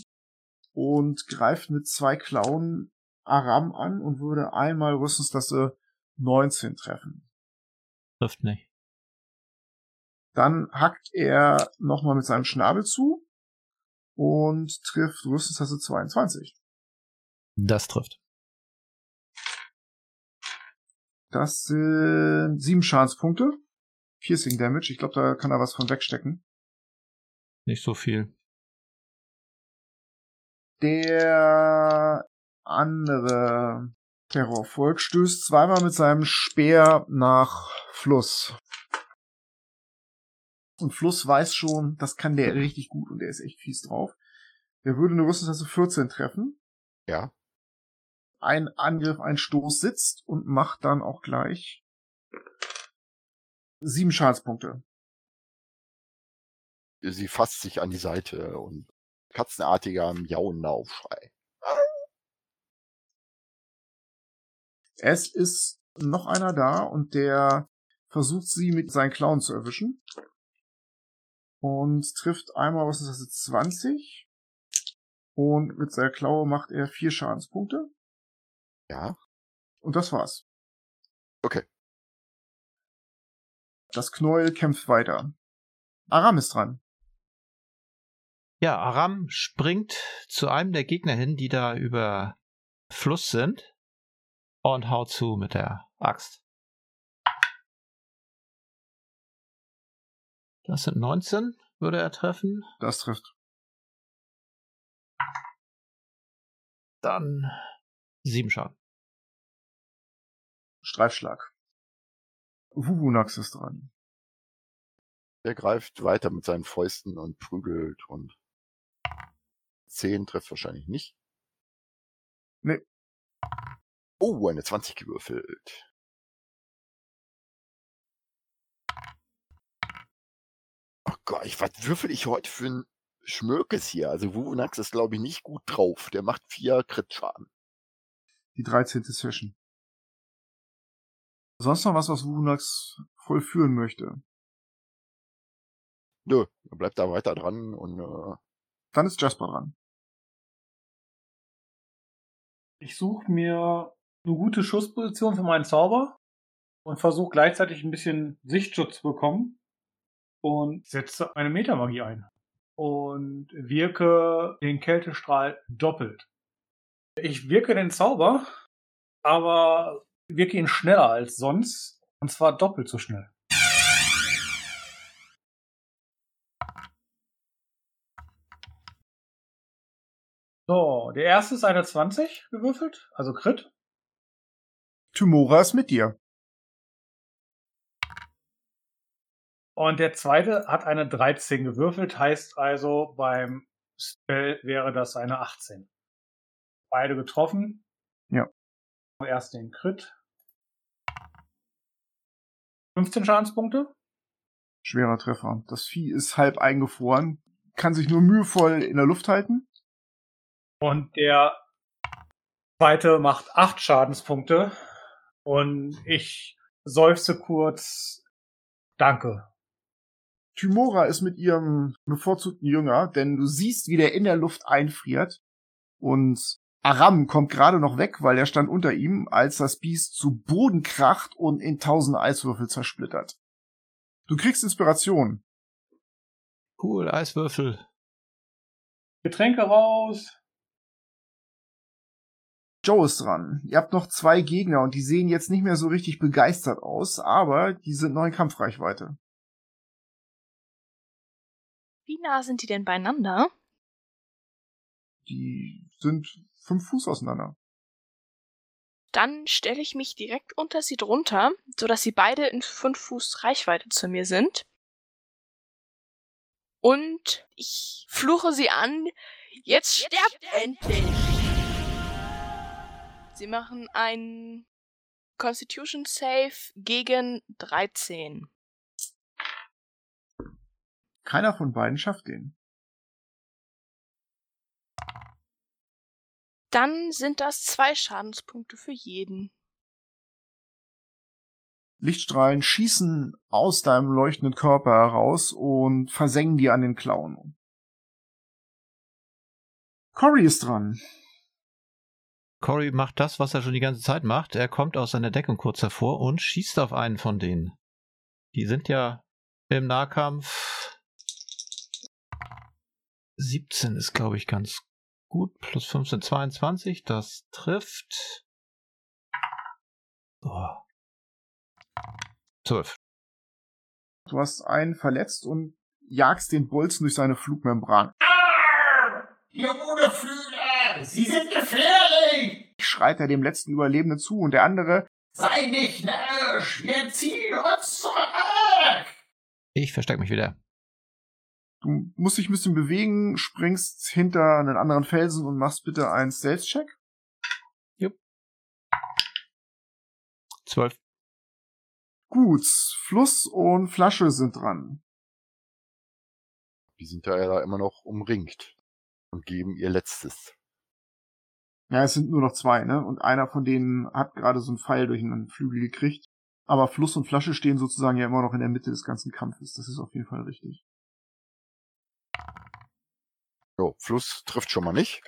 und greift mit zwei Klauen Aram an und würde einmal Rüstungsklasse 19 treffen. Trifft nicht. Dann hackt er nochmal mit seinem Schnabel zu und trifft Rüstungstasse 22. Das trifft. Das sind sieben Schadenspunkte. Piercing Damage. Ich glaube, da kann er was von wegstecken. Nicht so viel. Der andere Terrorvolk stößt zweimal mit seinem Speer nach Fluss. Und Fluss weiß schon, das kann der richtig gut und der ist echt fies drauf. Der würde eine Rüstungstasse 14 treffen. Ja. Ein Angriff, ein Stoß sitzt und macht dann auch gleich sieben Schadenspunkte. Sie fasst sich an die Seite und katzenartiger miauender Aufschrei. Es ist noch einer da und der versucht sie mit seinen Klauen zu erwischen. Und trifft einmal, was ist das jetzt, 20. Und mit seiner Klaue macht er vier Schadenspunkte. Ja. Und das war's. Okay. Das Knäuel kämpft weiter. Aram ist dran. Ja, Aram springt zu einem der Gegner hin, die da über Fluss sind und haut zu mit der Axt. Das sind 19, würde er treffen. Das trifft. Dann sieben Schaden. Streifschlag. Wubunax ist dran. Der greift weiter mit seinen Fäusten und prügelt und 10 trifft wahrscheinlich nicht. Nee. Oh, eine 20 gewürfelt. Gott, ich, was würfel ich heute für ein Schmökes hier? Also Wuvunax ist, glaube ich, nicht gut drauf. Der macht vier Crit-Schaden. Die 13. Session. Sonst noch was, was Wubunax vollführen möchte? Nö, er bleibt da weiter dran und äh, Dann ist Jasper dran. Ich suche mir eine gute Schussposition für meinen Zauber und versuche gleichzeitig ein bisschen Sichtschutz zu bekommen und setze eine Metamagie ein und wirke den Kältestrahl doppelt. Ich wirke den Zauber, aber wirke ihn schneller als sonst und zwar doppelt so schnell. So, der erste ist eine 20 gewürfelt, also Crit. Tymora ist mit dir. Und der zweite hat eine 13 gewürfelt, heißt also beim Spell wäre das eine 18. Beide getroffen. Ja. Erst den Crit. 15 Schadenspunkte. Schwerer Treffer. Das Vieh ist halb eingefroren, kann sich nur mühevoll in der Luft halten. Und der zweite macht 8 Schadenspunkte. Und ich seufze kurz. Danke. Tymora ist mit ihrem bevorzugten Jünger, denn du siehst, wie der in der Luft einfriert. Und Aram kommt gerade noch weg, weil er stand unter ihm, als das Biest zu Boden kracht und in tausend Eiswürfel zersplittert. Du kriegst Inspiration. Cool, Eiswürfel. Getränke raus. Joe ist dran. Ihr habt noch zwei Gegner und die sehen jetzt nicht mehr so richtig begeistert aus, aber die sind noch in Kampfreichweite. Wie nah sind die denn beieinander? Die sind fünf Fuß auseinander. Dann stelle ich mich direkt unter sie drunter, sodass sie beide in fünf Fuß Reichweite zu mir sind. Und ich fluche sie an. Jetzt sterbt endlich! Sie machen einen Constitution Save gegen 13. Keiner von beiden schafft den. Dann sind das zwei Schadenspunkte für jeden. Lichtstrahlen schießen aus deinem leuchtenden Körper heraus und versengen dir an den Klauen. Cory ist dran. Cory macht das, was er schon die ganze Zeit macht. Er kommt aus seiner Deckung kurz hervor und schießt auf einen von denen. Die sind ja im Nahkampf. 17 ist, glaube ich, ganz gut. Plus 15, 22. Das trifft. Oh. 12. Du hast einen verletzt und jagst den Bolzen durch seine Flugmembran. Ah! Ihr ohne Flügel! Sie sind gefährlich! Schreit er dem letzten Überlebenden zu und der andere Sei nicht närrisch! Wir ziehen uns zurück! Ich verstecke mich wieder. Du musst dich ein bisschen bewegen, springst hinter einen anderen Felsen und machst bitte einen Stealth-Check. 12. Gut, Fluss und Flasche sind dran. die sind ja da immer noch umringt und geben ihr Letztes. Ja, es sind nur noch zwei, ne? Und einer von denen hat gerade so einen Pfeil durch einen Flügel gekriegt. Aber Fluss und Flasche stehen sozusagen ja immer noch in der Mitte des ganzen Kampfes. Das ist auf jeden Fall richtig. So, Fluss trifft schon mal nicht.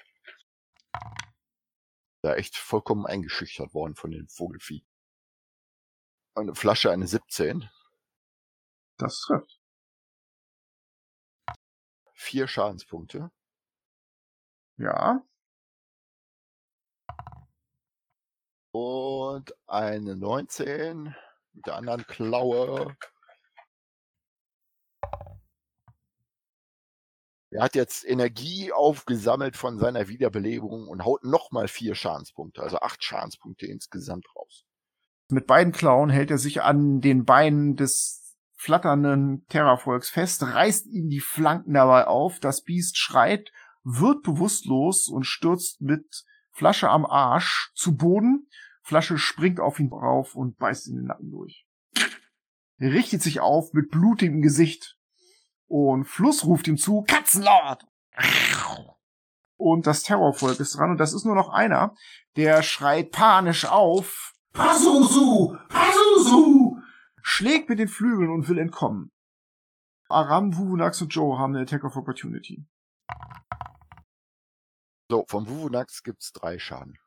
Da echt vollkommen eingeschüchtert worden von dem Vogelfieh. Eine Flasche, eine 17. Das trifft. Vier Schadenspunkte. Ja. Und eine 19 mit der anderen Klaue. Er hat jetzt Energie aufgesammelt von seiner Wiederbelebung und haut nochmal vier Schadenspunkte, also acht Schadenspunkte insgesamt raus. Mit beiden Klauen hält er sich an den Beinen des flatternden Terrafolks fest, reißt ihm die Flanken dabei auf, das Biest schreit, wird bewusstlos und stürzt mit Flasche am Arsch zu Boden. Flasche springt auf ihn drauf und beißt in den Nacken durch. Er richtet sich auf mit blutigem Gesicht und Fluss ruft ihm zu, Katzenlord! Und das Terrorvolk ist dran und das ist nur noch einer, der schreit panisch auf, Pazuzu! Pazuzu! schlägt mit den Flügeln und will entkommen. Aram, Wuvunax und Joe haben eine Attack of Opportunity. So, vom Wuvunax gibt's drei Schaden.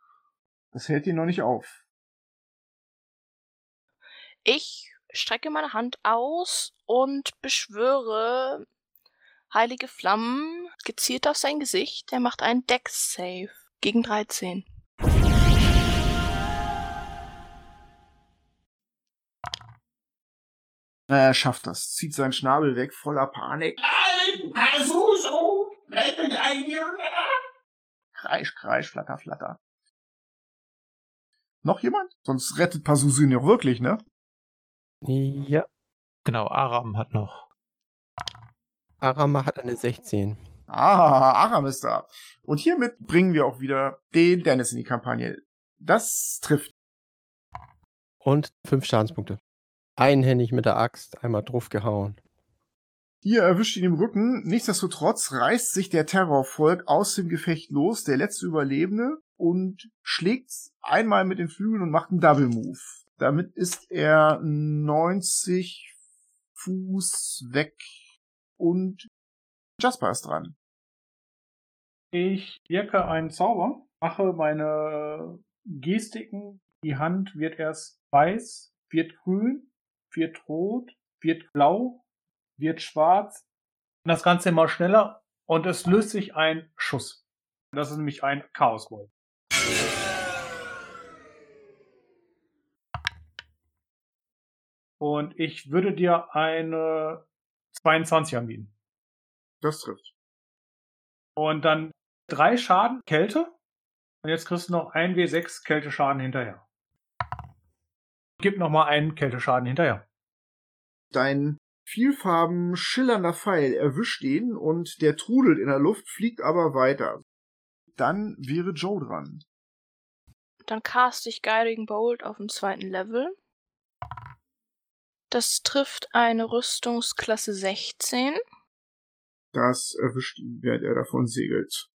Das hält ihn noch nicht auf. Ich strecke meine Hand aus und beschwöre heilige Flammen gezielt auf sein Gesicht. Er macht einen Dex-Save gegen 13. Er schafft das, zieht seinen Schnabel weg, voller Panik. Kreisch, kreisch, flatter, flatter. Noch jemand? Sonst rettet Pazuzu ihn ja wirklich, ne? Ja, Genau, Aram hat noch. Arama hat eine 16. Ah, Aram ist da. Und hiermit bringen wir auch wieder den Dennis in die Kampagne. Das trifft. Und fünf Schadenspunkte. Einhändig mit der Axt, einmal drauf gehauen. Ihr erwischt ihn im Rücken. Nichtsdestotrotz reißt sich der Terrorvolk aus dem Gefecht los, der letzte Überlebende, und schlägt einmal mit den Flügeln und macht einen Double Move. Damit ist er 90 Fuß weg und Jasper ist dran. Ich wirke einen Zauber, mache meine Gestiken. Die Hand wird erst weiß, wird grün, wird rot, wird blau, wird schwarz. Das Ganze immer schneller und es löst sich ein Schuss. Das ist nämlich ein Chaoswolf. Und ich würde dir eine 22 anbieten. Das trifft. Und dann drei Schaden Kälte. Und jetzt kriegst du noch ein W6 Kälteschaden hinterher. Gib noch mal einen Kälteschaden hinterher. Dein vielfarben schillernder Pfeil erwischt ihn und der trudelt in der Luft, fliegt aber weiter. Dann wäre Joe dran. Dann cast ich Guiding Bolt auf dem zweiten Level. Das trifft eine Rüstungsklasse 16. Das erwischt ihn, während er davon segelt.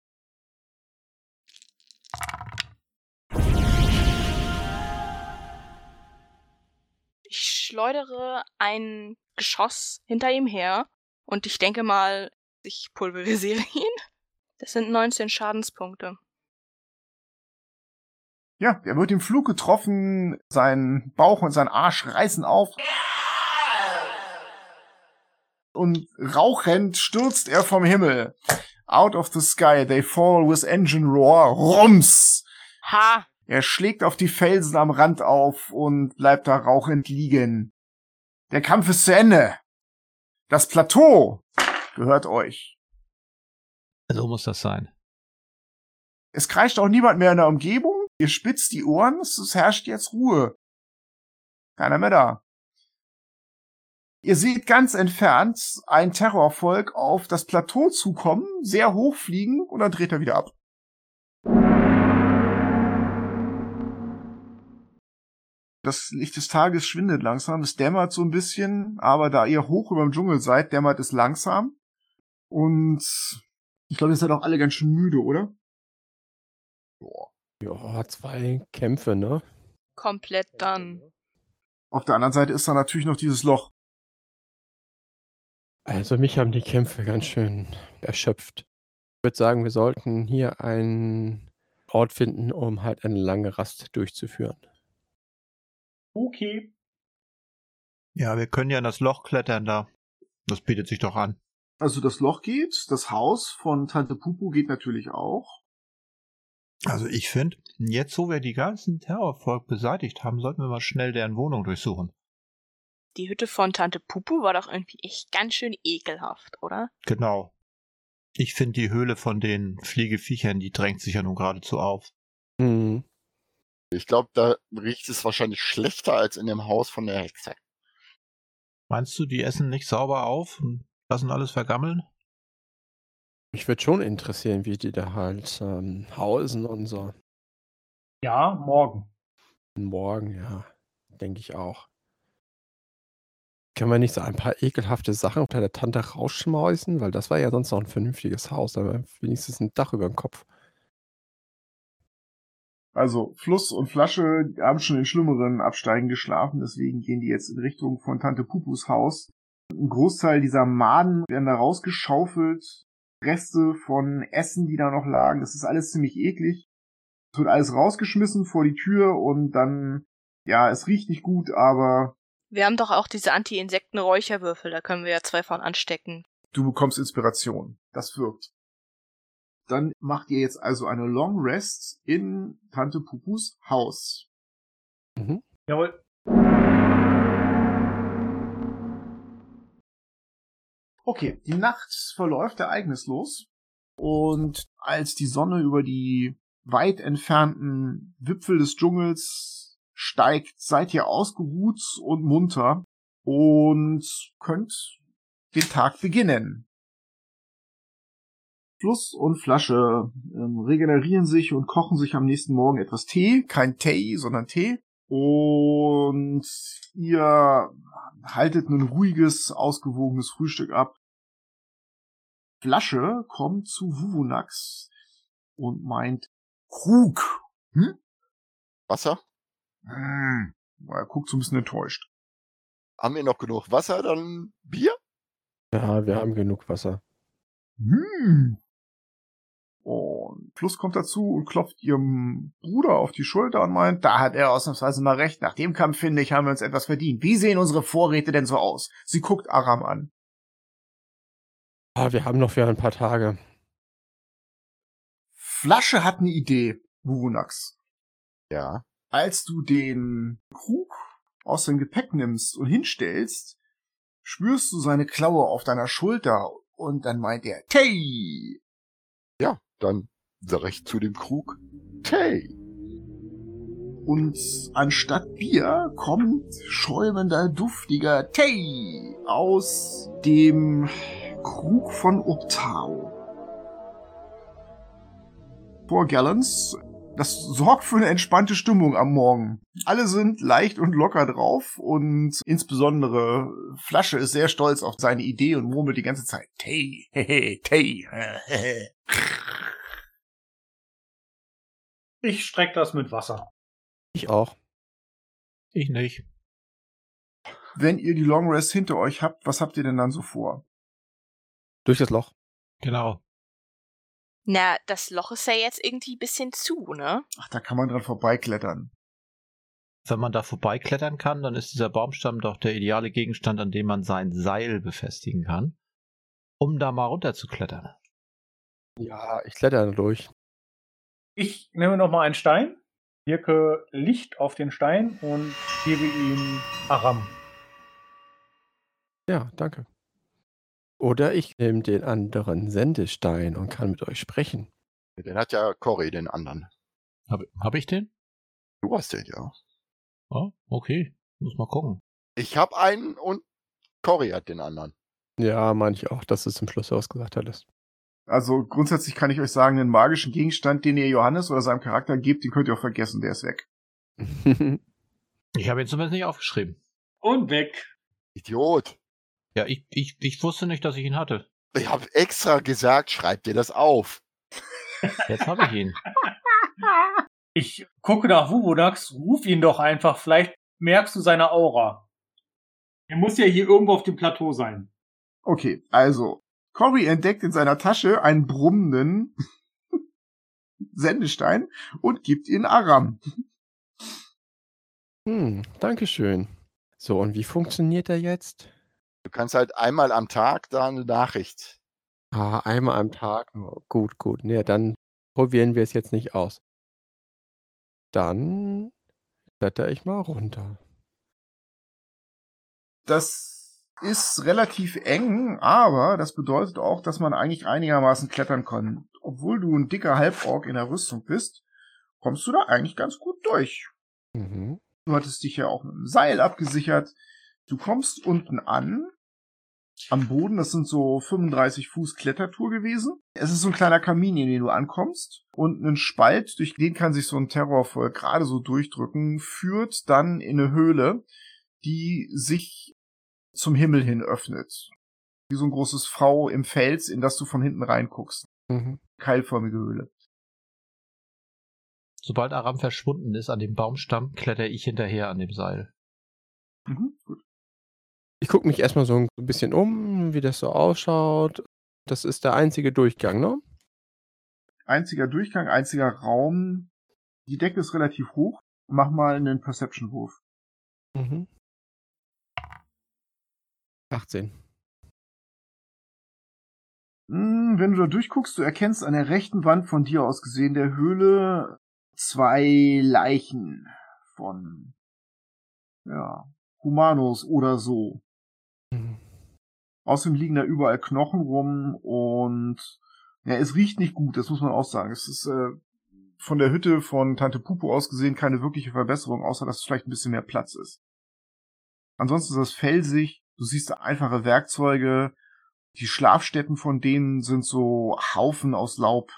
Ich schleudere ein Geschoss hinter ihm her und ich denke mal, ich pulverisiere ihn. Das sind 19 Schadenspunkte. Ja, er wird im Flug getroffen, sein Bauch und sein Arsch reißen auf. Und rauchend stürzt er vom Himmel. Out of the sky, they fall with engine roar. Rums! Ha! Er schlägt auf die Felsen am Rand auf und bleibt da rauchend liegen. Der Kampf ist zu Ende. Das Plateau gehört euch. So muss das sein. Es kreischt auch niemand mehr in der Umgebung. Ihr spitzt die Ohren. Es herrscht jetzt Ruhe. Keiner mehr da. Ihr seht ganz entfernt ein Terrorvolk auf das Plateau zukommen, sehr hoch fliegen und dann dreht er wieder ab. Das Licht des Tages schwindet langsam, es dämmert so ein bisschen, aber da ihr hoch über dem Dschungel seid, dämmert es langsam. Und ich glaube, ihr seid auch alle ganz schön müde, oder? Ja, zwei Kämpfe, ne? Komplett dann. Auf der anderen Seite ist da natürlich noch dieses Loch. Also mich haben die Kämpfe ganz schön erschöpft. Ich würde sagen, wir sollten hier einen Ort finden, um halt eine lange Rast durchzuführen. Okay. Ja, wir können ja in das Loch klettern da. Das bietet sich doch an. Also das Loch geht, das Haus von Tante Pupu geht natürlich auch. Also ich finde, jetzt wo wir die ganzen Terrorvolk beseitigt haben, sollten wir mal schnell deren Wohnung durchsuchen. Die Hütte von Tante Pupu war doch irgendwie echt ganz schön ekelhaft, oder? Genau. Ich finde die Höhle von den Fliegeviechern, die drängt sich ja nun geradezu auf. Mhm. Ich glaube, da riecht es wahrscheinlich schlechter als in dem Haus von der Hexe. Meinst du, die essen nicht sauber auf und lassen alles vergammeln? Mich würde schon interessieren, wie die da halt ähm, hausen und so. Ja, morgen. Morgen, ja, denke ich auch. Können wir nicht so ein paar ekelhafte Sachen unter der Tante rausschmeißen? Weil das war ja sonst noch ein vernünftiges Haus, aber wenigstens ein Dach über dem Kopf. Also Fluss und Flasche haben schon in schlimmeren Absteigen geschlafen, deswegen gehen die jetzt in Richtung von Tante Pupus Haus. Ein Großteil dieser Maden werden da rausgeschaufelt. Reste von Essen, die da noch lagen. Das ist alles ziemlich eklig. Es wird alles rausgeschmissen vor die Tür und dann, ja, es riecht nicht gut, aber Wir haben doch auch diese Anti-Insekten-Räucherwürfel, da können wir ja zwei von anstecken. du bekommst Inspiration. Das wirkt. Dann macht ihr jetzt also eine Long Rest in Tante Pupus Haus. Mhm. Jawohl. Okay, die Nacht verläuft ereignislos und als die Sonne über die weit entfernten Wipfel des Dschungels steigt, seid ihr ausgeruht und munter und könnt den Tag beginnen. Fluss und Flasche ähm, regenerieren sich und kochen sich am nächsten Morgen etwas Tee, kein Tee, sondern Tee. Und ihr haltet ein ruhiges, ausgewogenes Frühstück ab. Flasche kommt zu Wuvunax und meint Krug. Hm? Wasser? Hm. Er guckt so ein bisschen enttäuscht. Haben wir noch genug Wasser? Dann Bier? Ja, wir haben genug Wasser. Hm. Und Fluss kommt dazu und klopft ihrem Bruder auf die Schulter und meint, da hat er ausnahmsweise mal recht. Nach dem Kampf, finde ich, haben wir uns etwas verdient. Wie sehen unsere Vorräte denn so aus? Sie guckt Aram an. Ah, wir haben noch für ein paar Tage. Flasche hat eine Idee, Wuvunax. Ja. Als du den Krug aus dem Gepäck nimmst und hinstellst, spürst du seine Klaue auf deiner Schulter und dann meint er, Tei! Ja, dann sag ich zu dem Krug, Tee. Und anstatt Bier kommt schäumender, duftiger Tee aus dem Krug von Optao. Four Gallons. Das sorgt für eine entspannte Stimmung am Morgen. Alle sind leicht und locker drauf und insbesondere Flasche ist sehr stolz auf seine Idee und murmelt die ganze Zeit Tee, hehe, Tee. hehe." Ich streck das mit Wasser. Ich auch. Ich nicht. Wenn ihr die Long Rest hinter euch habt, was habt ihr denn dann so vor? Durch das Loch. Genau. Na, das Loch ist ja jetzt irgendwie ein bisschen zu, ne? Ach, da kann man dran vorbeiklettern. Wenn man da vorbeiklettern kann, dann ist dieser Baumstamm doch der ideale Gegenstand, an dem man sein Seil befestigen kann, um da mal runterzuklettern. Ja, ich kletter da durch. Ich nehme noch mal einen Stein, wirke Licht auf den Stein und gebe ihm Aram. Ja, danke. Oder ich nehme den anderen Sendestein und kann mit euch sprechen. Den hat ja Cory, den anderen. Habe hab ich den? Du hast den, ja. Oh, okay. Muss mal gucken. Ich hab einen und Cory hat den anderen. Ja, meine ich auch, dass du zum Schluss ausgesagt hattest. Also grundsätzlich kann ich euch sagen, einen magischen Gegenstand, den ihr Johannes oder seinem Charakter gebt, den könnt ihr auch vergessen, der ist weg. Ich habe ihn zumindest nicht aufgeschrieben. Und weg. Idiot. Ja, ich, ich, ich wusste nicht, dass ich ihn hatte. Ich hab extra gesagt, schreib dir das auf. Jetzt habe ich ihn. Ich gucke nach Wuvodax, ruf ihn doch einfach. Vielleicht merkst du seine Aura. Er muss ja hier irgendwo auf dem Plateau sein. Okay, also, Cory entdeckt in seiner Tasche einen brummenden Sendestein und gibt ihn Aram. Hm, Dankeschön. So, und wie funktioniert er jetzt? Du kannst halt einmal am Tag da eine Nachricht. Ah, einmal am Tag. Oh, gut, gut. Nee, dann probieren wir es jetzt nicht aus. Dann kletter ich mal runter. Das ist relativ eng, aber das bedeutet auch, dass man eigentlich einigermaßen klettern kann. Obwohl du ein dicker Halborg in der Rüstung bist, kommst du da eigentlich ganz gut durch. Mhm. Du hattest dich ja auch mit einem Seil abgesichert. Du kommst unten an, am Boden, das sind so 35 Fuß Klettertour gewesen. Es ist so ein kleiner Kamin, in den du ankommst. Und ein Spalt, durch den kann sich so ein Terrorvolk gerade so durchdrücken, führt dann in eine Höhle, die sich zum Himmel hin öffnet. Wie so ein großes V im Fels, in das du von hinten reinguckst. Mhm. Keilförmige Höhle. Sobald Aram verschwunden ist an dem Baumstamm, kletter ich hinterher an dem Seil. Mhm, gut. Ich gucke mich erstmal so ein bisschen um, wie das so ausschaut. Das ist der einzige Durchgang, ne? Einziger Durchgang, einziger Raum. Die Decke ist relativ hoch. Mach mal einen Perception-Wurf. Mhm. 18. Hm, Wenn du da durchguckst, du erkennst an der rechten Wand von dir aus gesehen der Höhle zwei Leichen von, ja, Humanos oder so. Außerdem liegen da überall Knochen rum und ja, es riecht nicht gut, das muss man auch sagen. Es ist äh, von der Hütte von Tante Pupo aus gesehen keine wirkliche Verbesserung, außer dass es vielleicht ein bisschen mehr Platz ist. Ansonsten ist das felsig, du siehst einfache Werkzeuge, die Schlafstätten von denen sind so Haufen aus Laub.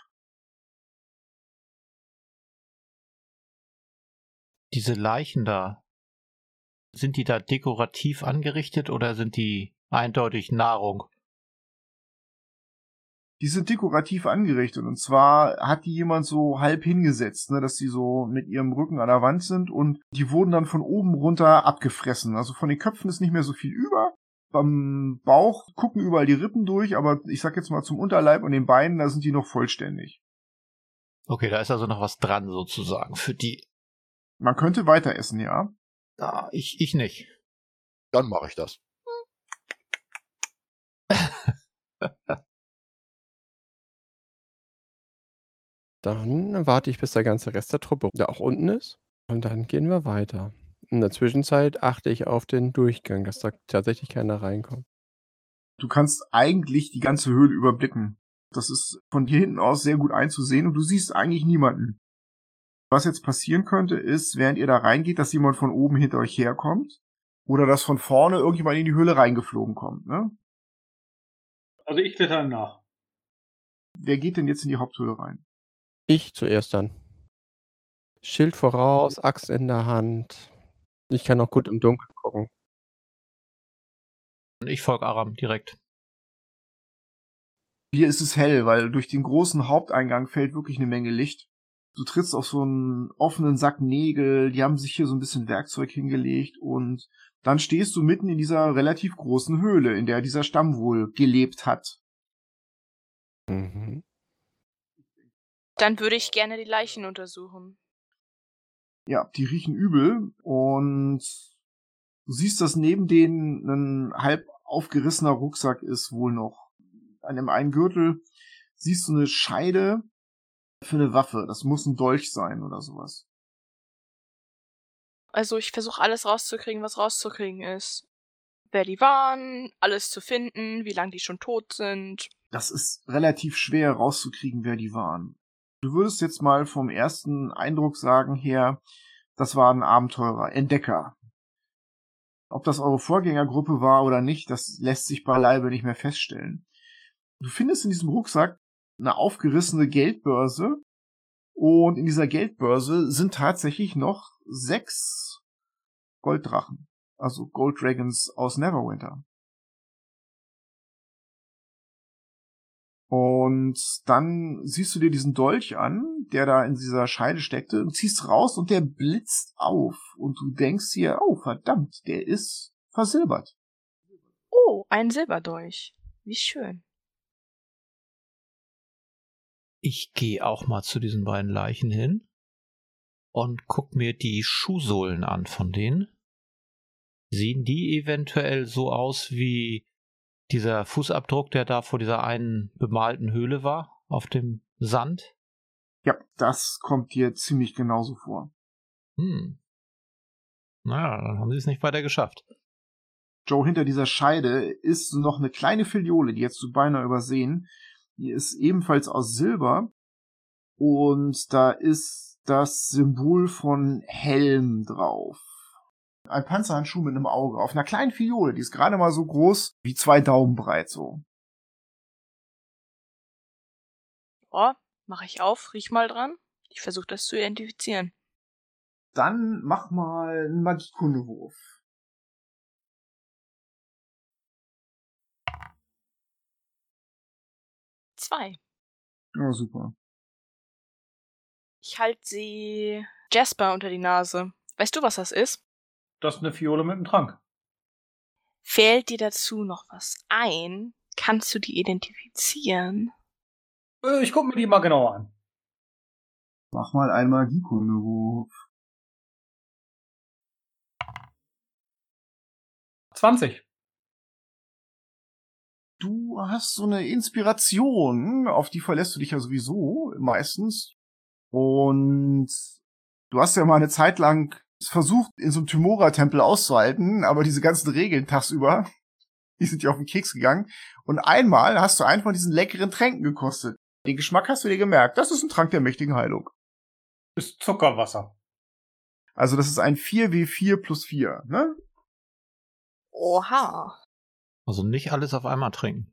Diese Leichen da, sind die da dekorativ angerichtet oder sind die eindeutig Nahrung? Die sind dekorativ angerichtet und zwar hat die jemand so halb hingesetzt, ne, dass die so mit ihrem Rücken an der Wand sind und die wurden dann von oben runter abgefressen. Also von den Köpfen ist nicht mehr so viel über. Beim Bauch gucken überall die Rippen durch, aber ich sag jetzt mal zum Unterleib und den Beinen, da sind die noch vollständig. Okay, da ist also noch was dran sozusagen für die. Man könnte weiter essen, ja. Ah, ich, ich nicht. Dann mache ich das. Dann warte ich, bis der ganze Rest der Truppe da auch unten ist. Und dann gehen wir weiter. In der Zwischenzeit achte ich auf den Durchgang, dass da tatsächlich keiner reinkommt. Du kannst eigentlich die ganze Höhle überblicken. Das ist von hier hinten aus sehr gut einzusehen und du siehst eigentlich niemanden. Was jetzt passieren könnte, ist, während ihr da reingeht, dass jemand von oben hinter euch herkommt oder dass von vorne irgendjemand in die Höhle reingeflogen kommt. Ne? Also ich kletter nach. Wer geht denn jetzt in die Haupthöhle rein? Ich zuerst dann. Schild voraus, Axt in der Hand. Ich kann auch gut im Dunkeln gucken. Ich folge Aram direkt. Hier ist es hell, weil durch den großen Haupteingang fällt wirklich eine Menge Licht. Du trittst auf so einen offenen Sack Nägel, die haben sich hier so ein bisschen Werkzeug hingelegt und dann stehst du mitten in dieser relativ großen Höhle, in der dieser Stamm wohl gelebt hat. Mhm. Dann würde ich gerne die Leichen untersuchen. Ja, die riechen übel und du siehst, dass neben denen ein halb aufgerissener Rucksack ist wohl noch. An dem einen Gürtel siehst du eine Scheide für eine Waffe. Das muss ein Dolch sein oder sowas. Also ich versuche alles rauszukriegen, was rauszukriegen ist. Wer die waren, alles zu finden, wie lange die schon tot sind. Das ist relativ schwer rauszukriegen, wer die waren. Du würdest jetzt mal vom ersten Eindruck sagen her, das waren Abenteurer, Entdecker. Ob das eure Vorgängergruppe war oder nicht, das lässt sich beileibe nicht mehr feststellen. Du findest in diesem Rucksack eine aufgerissene Geldbörse und in dieser Geldbörse sind tatsächlich noch sechs Golddrachen, also Gold Dragons aus Neverwinter. Und dann siehst du dir diesen Dolch an, der da in dieser Scheide steckte, und ziehst raus und der blitzt auf. Und du denkst dir, oh verdammt, der ist versilbert. Oh, ein Silberdolch. Wie schön. Ich gehe auch mal zu diesen beiden Leichen hin und guck mir die Schuhsohlen an von denen. Sehen die eventuell so aus wie dieser Fußabdruck, der da vor dieser einen bemalten Höhle war, auf dem Sand? Ja, das kommt dir ziemlich genauso vor. Hm. Naja, dann haben sie es nicht weiter geschafft. Joe, hinter dieser Scheide ist noch eine kleine Filiole, die jetzt du beinahe übersehen. Die ist ebenfalls aus Silber. Und da ist das Symbol von Helm drauf. Ein Panzerhandschuh mit einem Auge auf einer kleinen Fiole, die ist gerade mal so groß wie zwei Daumen breit so. Oh, mache ich auf, riech mal dran. Ich versuche das zu identifizieren. Dann mach mal einen Magiekundewurf. Zwei. Ja, super. Ich halte sie Jasper unter die Nase. Weißt du, was das ist? Das ist eine Fiole mit einem Trank. Fällt dir dazu noch was ein? Kannst du die identifizieren? Äh, Ich gucke mir die mal genauer an. Mach mal einen Magiekundewurf. 20. Du hast so eine Inspiration, auf die verlässt du dich ja sowieso meistens. Und du hast ja mal eine Zeit lang versucht, in so einem Tymora-Tempel auszuhalten, aber diese ganzen Regeln tagsüber, die sind dir auf den Keks gegangen. Und einmal hast du einen von diesen leckeren Tränken gekostet. Den Geschmack hast du dir gemerkt. Das ist ein Trank der mächtigen Heilung. Ist Zuckerwasser. Also das ist ein 4W4 plus 4, ne? Oha. Also nicht alles auf einmal trinken.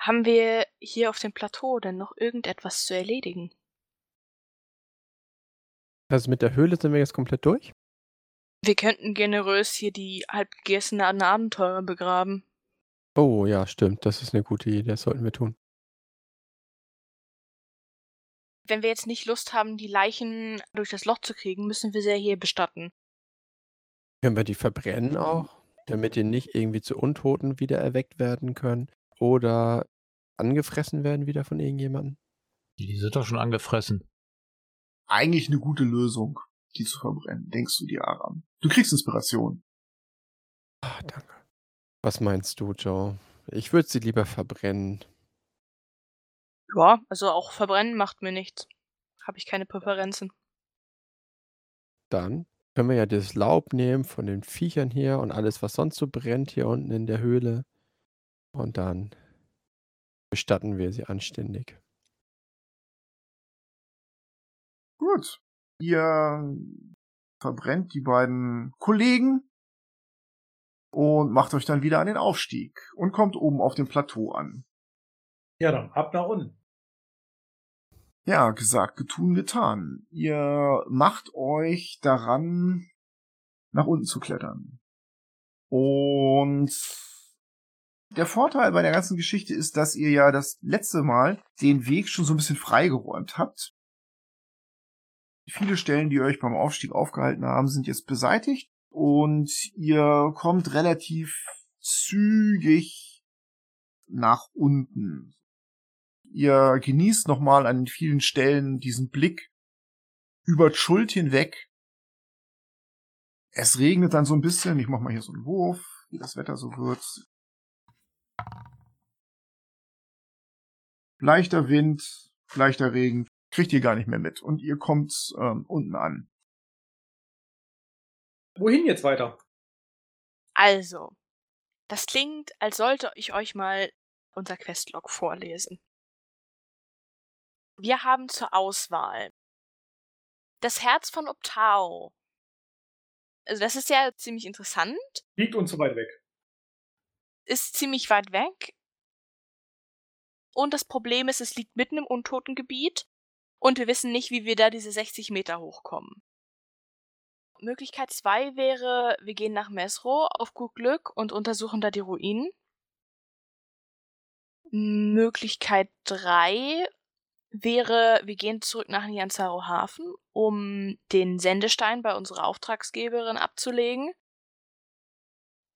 Haben wir hier auf dem Plateau denn noch irgendetwas zu erledigen? Also mit der Höhle sind wir jetzt komplett durch. Wir könnten generös hier die halbgegessenen Abenteurer begraben. Oh ja, stimmt. Das ist eine gute Idee. Das sollten wir tun. Wenn wir jetzt nicht Lust haben, die Leichen durch das Loch zu kriegen, müssen wir sie ja hier bestatten. Können wir die verbrennen auch, damit die nicht irgendwie zu Untoten wieder erweckt werden können oder angefressen werden wieder von irgendjemandem? Die sind doch schon angefressen. Eigentlich eine gute Lösung, die zu verbrennen, denkst du dir, Aram. Du kriegst Inspiration. Ah, danke. Was meinst du, Joe? Ich würde sie lieber verbrennen. Ja, also auch verbrennen macht mir nichts. Habe ich keine Präferenzen. Dann können wir ja das Laub nehmen von den Viechern hier und alles, was sonst so brennt hier unten in der Höhle. Und dann bestatten wir sie anständig. Gut. Ihr verbrennt die beiden Kollegen und macht euch dann wieder an den Aufstieg und kommt oben auf dem Plateau an. Ja, dann ab nach unten. Ja, gesagt, getun, getan. Ihr macht euch daran, nach unten zu klettern. Und der Vorteil bei der ganzen Geschichte ist, dass ihr ja das letzte Mal den Weg schon so ein bisschen freigeräumt habt. Viele Stellen, die euch beim Aufstieg aufgehalten haben, sind jetzt beseitigt und ihr kommt relativ zügig nach unten. Ihr genießt nochmal an vielen Stellen diesen Blick über Schuld hinweg. Es regnet dann so ein bisschen. Ich mach mal hier so einen Wurf, wie das Wetter so wird. Leichter Wind, leichter Regen, kriegt ihr gar nicht mehr mit. Und ihr kommt ähm, unten an. Wohin jetzt weiter? Also, das klingt, als sollte ich euch mal unser Questlog vorlesen. Wir haben zur Auswahl das Herz von Optao. Also das ist ja ziemlich interessant, Liegt uns so weit weg. ist ziemlich weit weg. Und das Problem ist, es liegt mitten im Untotengebiet und wir wissen nicht, wie wir da diese 60 Meter hochkommen. Möglichkeit zwei wäre, wir gehen nach Mesro auf gut Glück und untersuchen da die Ruinen. Möglichkeit drei wäre, wir gehen zurück nach Nyanzaro Hafen, um den Sendestein bei unserer Auftragsgeberin abzulegen,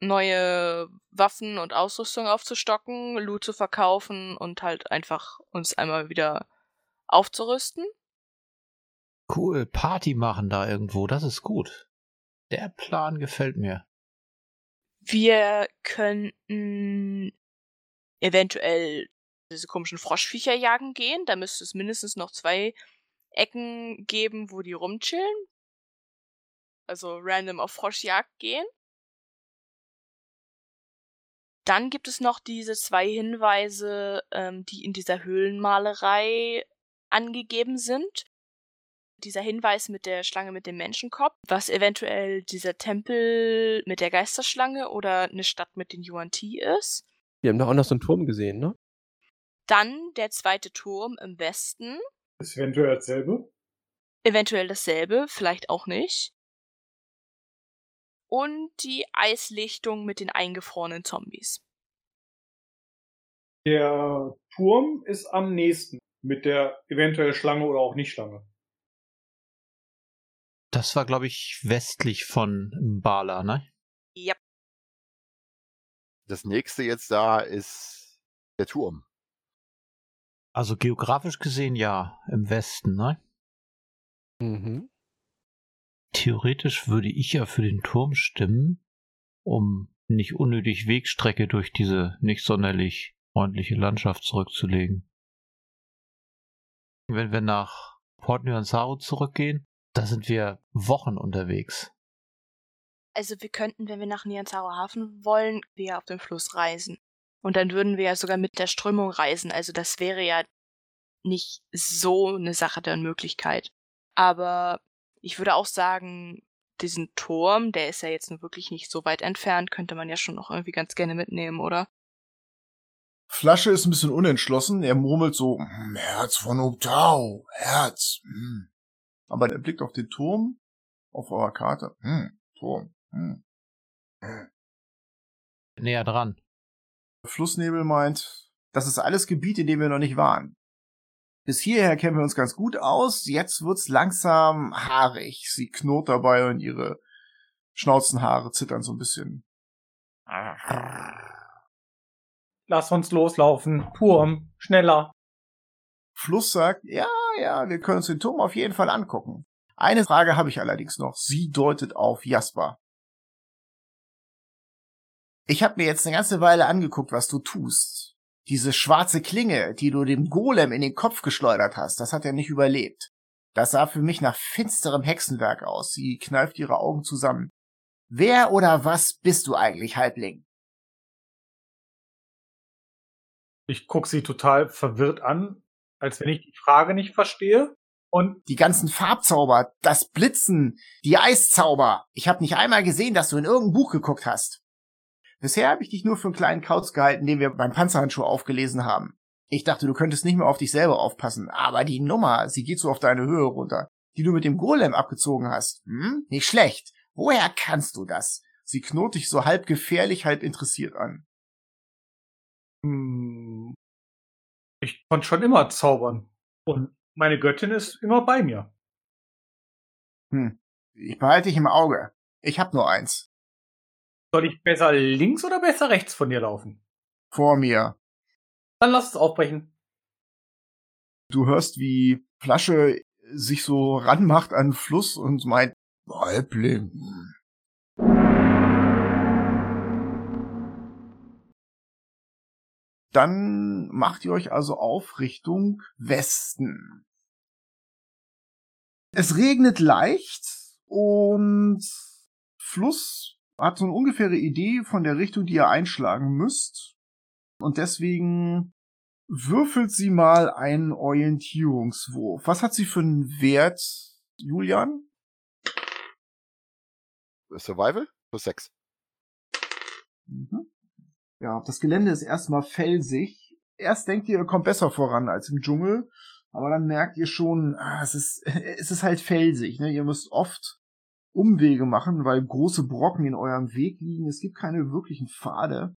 neue Waffen und Ausrüstung aufzustocken, Loot zu verkaufen und halt einfach uns einmal wieder aufzurüsten. Cool, Party machen da irgendwo, das ist gut. Der Plan gefällt mir. Wir könnten eventuell diese komischen Froschviecher jagen gehen. Da müsste es mindestens noch zwei Ecken geben, wo die rumchillen. Also random auf Froschjagd gehen. Dann gibt es noch diese zwei Hinweise, ähm, die in dieser Höhlenmalerei angegeben sind. Dieser Hinweis mit der Schlange mit dem Menschenkopf, was eventuell dieser Tempel mit der Geisterschlange oder eine Stadt mit den Yuan Ti ist. Wir haben doch auch noch so einen Turm gesehen, ne? Dann der zweite Turm im Westen. Ist eventuell dasselbe. Eventuell dasselbe, vielleicht auch nicht. Und die Eislichtung mit den eingefrorenen Zombies. Der Turm ist am nächsten mit der eventuell Schlange oder auch nicht Schlange. Das war, glaube ich, westlich von Mbala, ne? Ja. Das nächste jetzt da ist der Turm. Also geografisch gesehen ja, im Westen, ne? Mhm. Theoretisch würde ich ja für den Turm stimmen, um nicht unnötig Wegstrecke durch diese nicht sonderlich freundliche Landschaft zurückzulegen. Wenn wir nach Port Nyanzaru zurückgehen, da sind wir Wochen unterwegs. Also wir könnten, wenn wir nach Nyanzaru Hafen wollen, wir auf dem Fluss reisen. Und dann würden wir ja sogar mit der Strömung reisen. Also das wäre ja nicht so eine Sache der Unmöglichkeit. Aber ich würde auch sagen, diesen Turm, der ist ja jetzt nur wirklich nicht so weit entfernt, könnte man ja schon noch irgendwie ganz gerne mitnehmen, oder? Flasche ist ein bisschen unentschlossen. Er murmelt so, "Hm, Herz von Obtau, Herz. Hm. Aber er blickt auf den Turm auf eurer Karte. Hm, Turm. Hm. Näher dran. Flussnebel meint, das ist alles Gebiet, in dem wir noch nicht waren. Bis hierher kennen wir uns ganz gut aus, jetzt wird's langsam haarig. Sie knurrt dabei und ihre Schnauzenhaare zittern so ein bisschen. Lass uns loslaufen. Turm, schneller. Fluss sagt, ja, ja, wir können uns den Turm auf jeden Fall angucken. Eine Frage habe ich allerdings noch. Sie deutet auf Jasper. Ich habe mir jetzt eine ganze Weile angeguckt, was du tust. Diese schwarze Klinge, die du dem Golem in den Kopf geschleudert hast, das hat er nicht überlebt. Das sah für mich nach finsterem Hexenwerk aus. Sie kneift ihre Augen zusammen. Wer oder was bist du eigentlich, Halbling? Ich guck sie total verwirrt an, als wenn ich die Frage nicht verstehe. Und Die ganzen Farbzauber, das Blitzen, die Eiszauber. Ich habe nicht einmal gesehen, dass du in irgendein Buch geguckt hast. Bisher habe ich dich nur für einen kleinen Kauz gehalten, den wir beim Panzerhandschuh aufgelesen haben. Ich dachte, du könntest nicht mehr auf dich selber aufpassen, aber die Nummer, sie geht so auf deine Höhe runter, die du mit dem Golem abgezogen hast. Hm? Nicht schlecht. Woher kannst du das? Sie knurrt dich so halb gefährlich, halb interessiert an. hm, ich konnte schon immer zaubern. Und meine Göttin ist immer bei mir. Hm. Ich behalte dich im Auge. Ich hab nur eins. Soll ich besser links oder besser rechts von dir laufen? Vor mir. Dann lass es aufbrechen. Du hörst, wie Flasche sich so ranmacht an den Fluss und meint, Halbling. Dann macht ihr euch also auf Richtung Westen. Es regnet leicht und Fluss hat so eine ungefähre Idee von der Richtung, die ihr einschlagen müsst. Und deswegen würfelt sie mal einen Orientierungswurf. Was hat sie für einen Wert, Julian? Survival plus 6. Mhm. Ja, das Gelände ist erstmal felsig. Erst denkt ihr, ihr kommt besser voran als im Dschungel, aber dann merkt ihr schon, ah, es ist, es ist halt felsig. Ne? Ihr müsst oft Umwege machen, weil große Brocken in eurem Weg liegen. Es gibt keine wirklichen Pfade,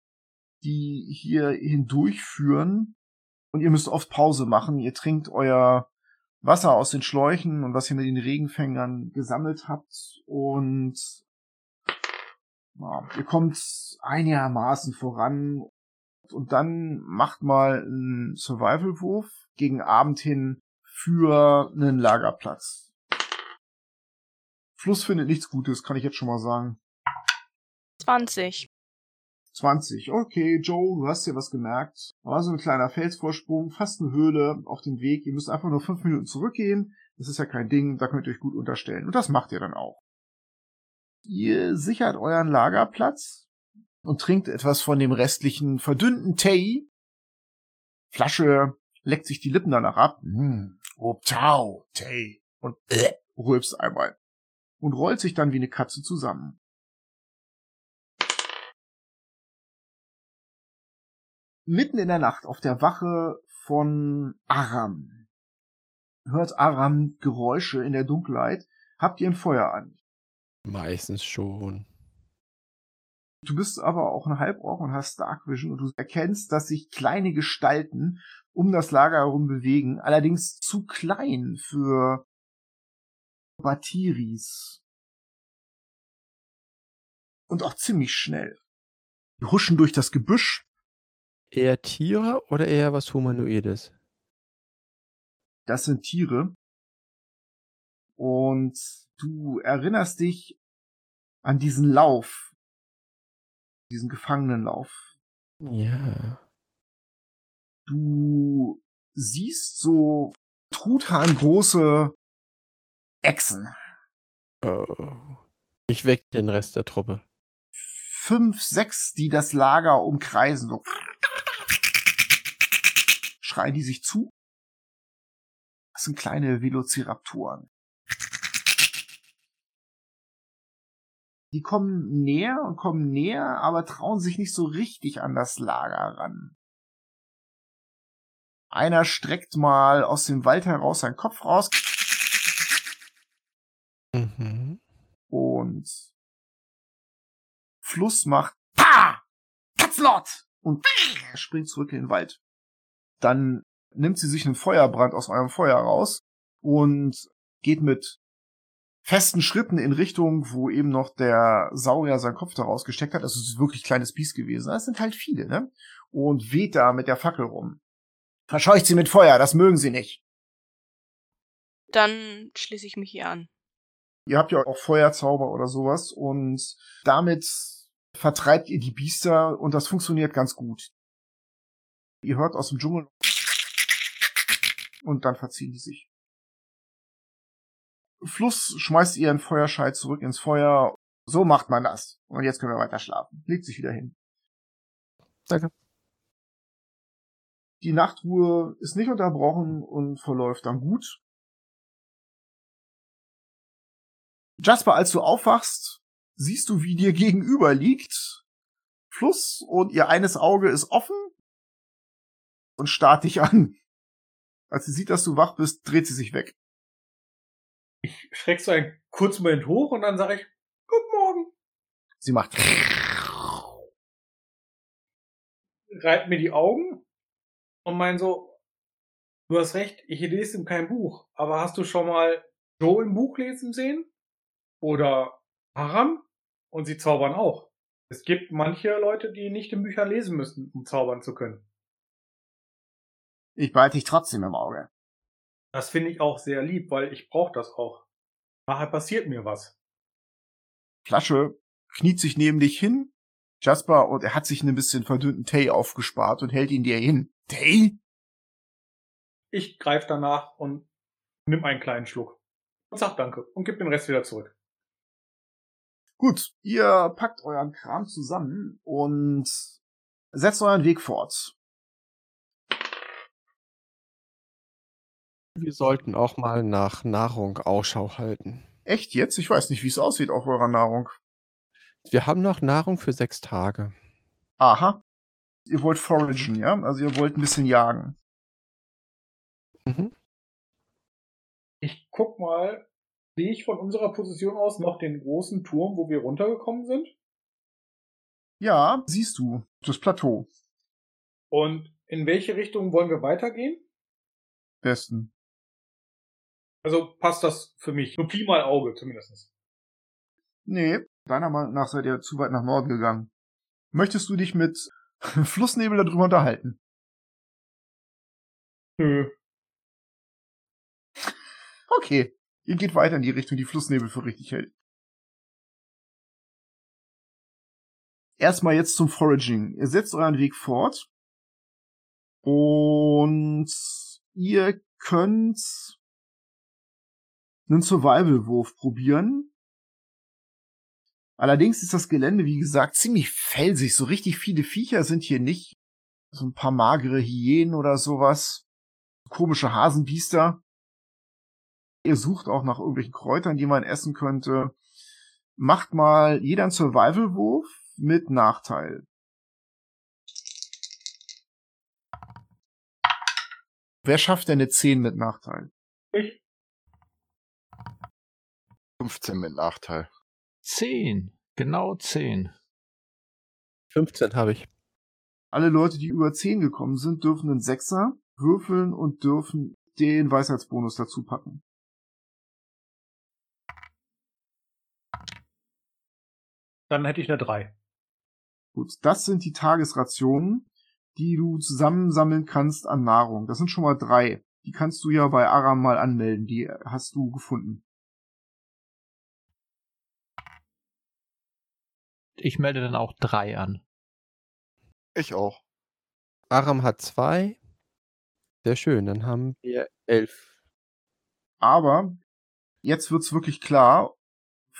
die hier hindurchführen. Und ihr müsst oft Pause machen. Ihr trinkt euer Wasser aus den Schläuchen und was ihr mit den Regenfängern gesammelt habt. Und ja, ihr kommt einigermaßen voran. Und dann macht mal einen Survival-Wurf gegen Abend hin für einen Lagerplatz. Fluss findet nichts Gutes, kann ich jetzt schon mal sagen. 20. 20. Okay, Joe, du hast dir was gemerkt. War so ein kleiner Felsvorsprung, fast eine Höhle auf dem Weg. Ihr müsst einfach nur fünf Minuten zurückgehen. Das ist ja kein Ding, da könnt ihr euch gut unterstellen. Und das macht ihr dann auch. Ihr sichert euren Lagerplatz und trinkt etwas von dem restlichen verdünnten Tee. Flasche leckt sich die Lippen danach ab. Mm, oh, Tau, Tee. Und äh, rülpst einmal. Und rollt sich dann wie eine Katze zusammen. Mitten in der Nacht auf der Wache von Aram hört Aram Geräusche in der Dunkelheit. Habt ihr ein Feuer an? Meistens schon. Du bist aber auch ein Halborg und hast Dark Vision und du erkennst, dass sich kleine Gestalten um das Lager herum bewegen, allerdings zu klein für Batiris. Und auch ziemlich schnell. Die huschen durch das Gebüsch. Eher Tiere oder eher was Humanoides? Das sind Tiere. Und du erinnerst dich an diesen Lauf, diesen Gefangenenlauf. Ja. Du siehst so Truthahn-große Echsen. Oh. Ich weck den Rest der Truppe. Fünf, sechs, die das Lager umkreisen. So. Schreien die sich zu. Das sind kleine Velociraptoren. Die kommen näher und kommen näher, aber trauen sich nicht so richtig an das Lager ran. Einer streckt mal aus dem Wald heraus seinen Kopf raus Mhm. und Fluss macht Pa! Katzenlord! Und springt zurück in den Wald. Dann nimmt sie sich einen Feuerbrand aus eurem Feuer raus und geht mit festen Schritten in Richtung, wo eben noch der Saurier seinen Kopf daraus gesteckt hat. Also es ist wirklich kleines Biest gewesen. Das sind halt viele, ne? Und weht da mit der Fackel rum. Verscheucht sie mit Feuer, das mögen sie nicht. Dann schließe ich mich hier an. Ihr habt ja auch Feuerzauber oder sowas und damit vertreibt ihr die Biester und das funktioniert ganz gut. Ihr hört aus dem Dschungel und dann verziehen die sich. Fluss schmeißt ihren Feuerscheit zurück ins Feuer. So macht man das. Und jetzt können wir weiter schlafen. Legt sich wieder hin. Danke. Die Nachtruhe ist nicht unterbrochen und verläuft dann gut. Jasper, als du aufwachst, siehst du, wie dir gegenüber liegt Fluss und ihr eines Auge ist offen und starrt dich an. Als sie sieht, dass du wach bist, dreht sie sich weg. Ich schreck so einen kurzen Moment hoch und dann sage ich, Guten Morgen. Sie macht Reibt mir die Augen und mein so, du hast recht, ich lese in kein Buch, aber hast du schon mal Joe im Buch lesen sehen? Oder Haram? Und sie zaubern auch. Es gibt manche Leute, die nicht in Büchern lesen müssen, um zaubern zu können. Ich behalte dich trotzdem im Auge. Das finde ich auch sehr lieb, weil ich brauche das auch. Nachher passiert mir was. Flasche kniet sich neben dich hin. Jasper, und er hat sich ein bisschen verdünnten Tay aufgespart und hält ihn dir hin. Tay? Ich greife danach und nimm einen kleinen Schluck. Und sag Danke und gib den Rest wieder zurück. Gut, ihr packt euren Kram zusammen und setzt euren Weg fort. Wir sollten auch mal nach Nahrung Ausschau halten. Echt jetzt? Ich weiß nicht, wie es aussieht auf eurer Nahrung. Wir haben noch Nahrung für sechs Tage. Aha. Ihr wollt foragen, ja? Also ihr wollt ein bisschen jagen. Mhm. Ich guck mal Sehe ich von unserer Position aus noch den großen Turm, wo wir runtergekommen sind? Ja, siehst du, das Plateau. Und in welche Richtung wollen wir weitergehen? Besten. Also passt das für mich. Nur Pi mal Auge zumindest. Nee, deiner Meinung nach seid ihr zu weit nach Norden gegangen. Möchtest du dich mit Flussnebel darüber unterhalten? Nö. Okay. Ihr geht weiter in die Richtung, die Flussnebel für richtig hält. Erstmal jetzt zum Foraging. Ihr setzt euren Weg fort. Und ihr könnt einen Survival-Wurf probieren. Allerdings ist das Gelände, wie gesagt, ziemlich felsig. So richtig viele Viecher sind hier nicht. So ein paar magere Hyänen oder sowas. Komische Hasenbiester. Ihr sucht auch nach irgendwelchen Kräutern, die man essen könnte. Macht mal jeder einen Survival-Wurf mit Nachteil. Wer schafft denn eine 10 mit Nachteil? Ich? 15 mit Nachteil. Zehn. Genau zehn. 15 habe ich. Alle Leute, die über 10 gekommen sind, dürfen einen Sechser würfeln und dürfen den Weisheitsbonus dazu packen. Dann hätte ich eine 3. Gut, das sind die Tagesrationen, die du zusammensammeln kannst an Nahrung. Das sind schon mal drei. Die kannst du ja bei Aram mal anmelden. Die hast du gefunden. Ich melde dann auch drei an. Ich auch. Aram hat zwei. Sehr schön, dann haben wir elf. Aber jetzt wird's wirklich klar.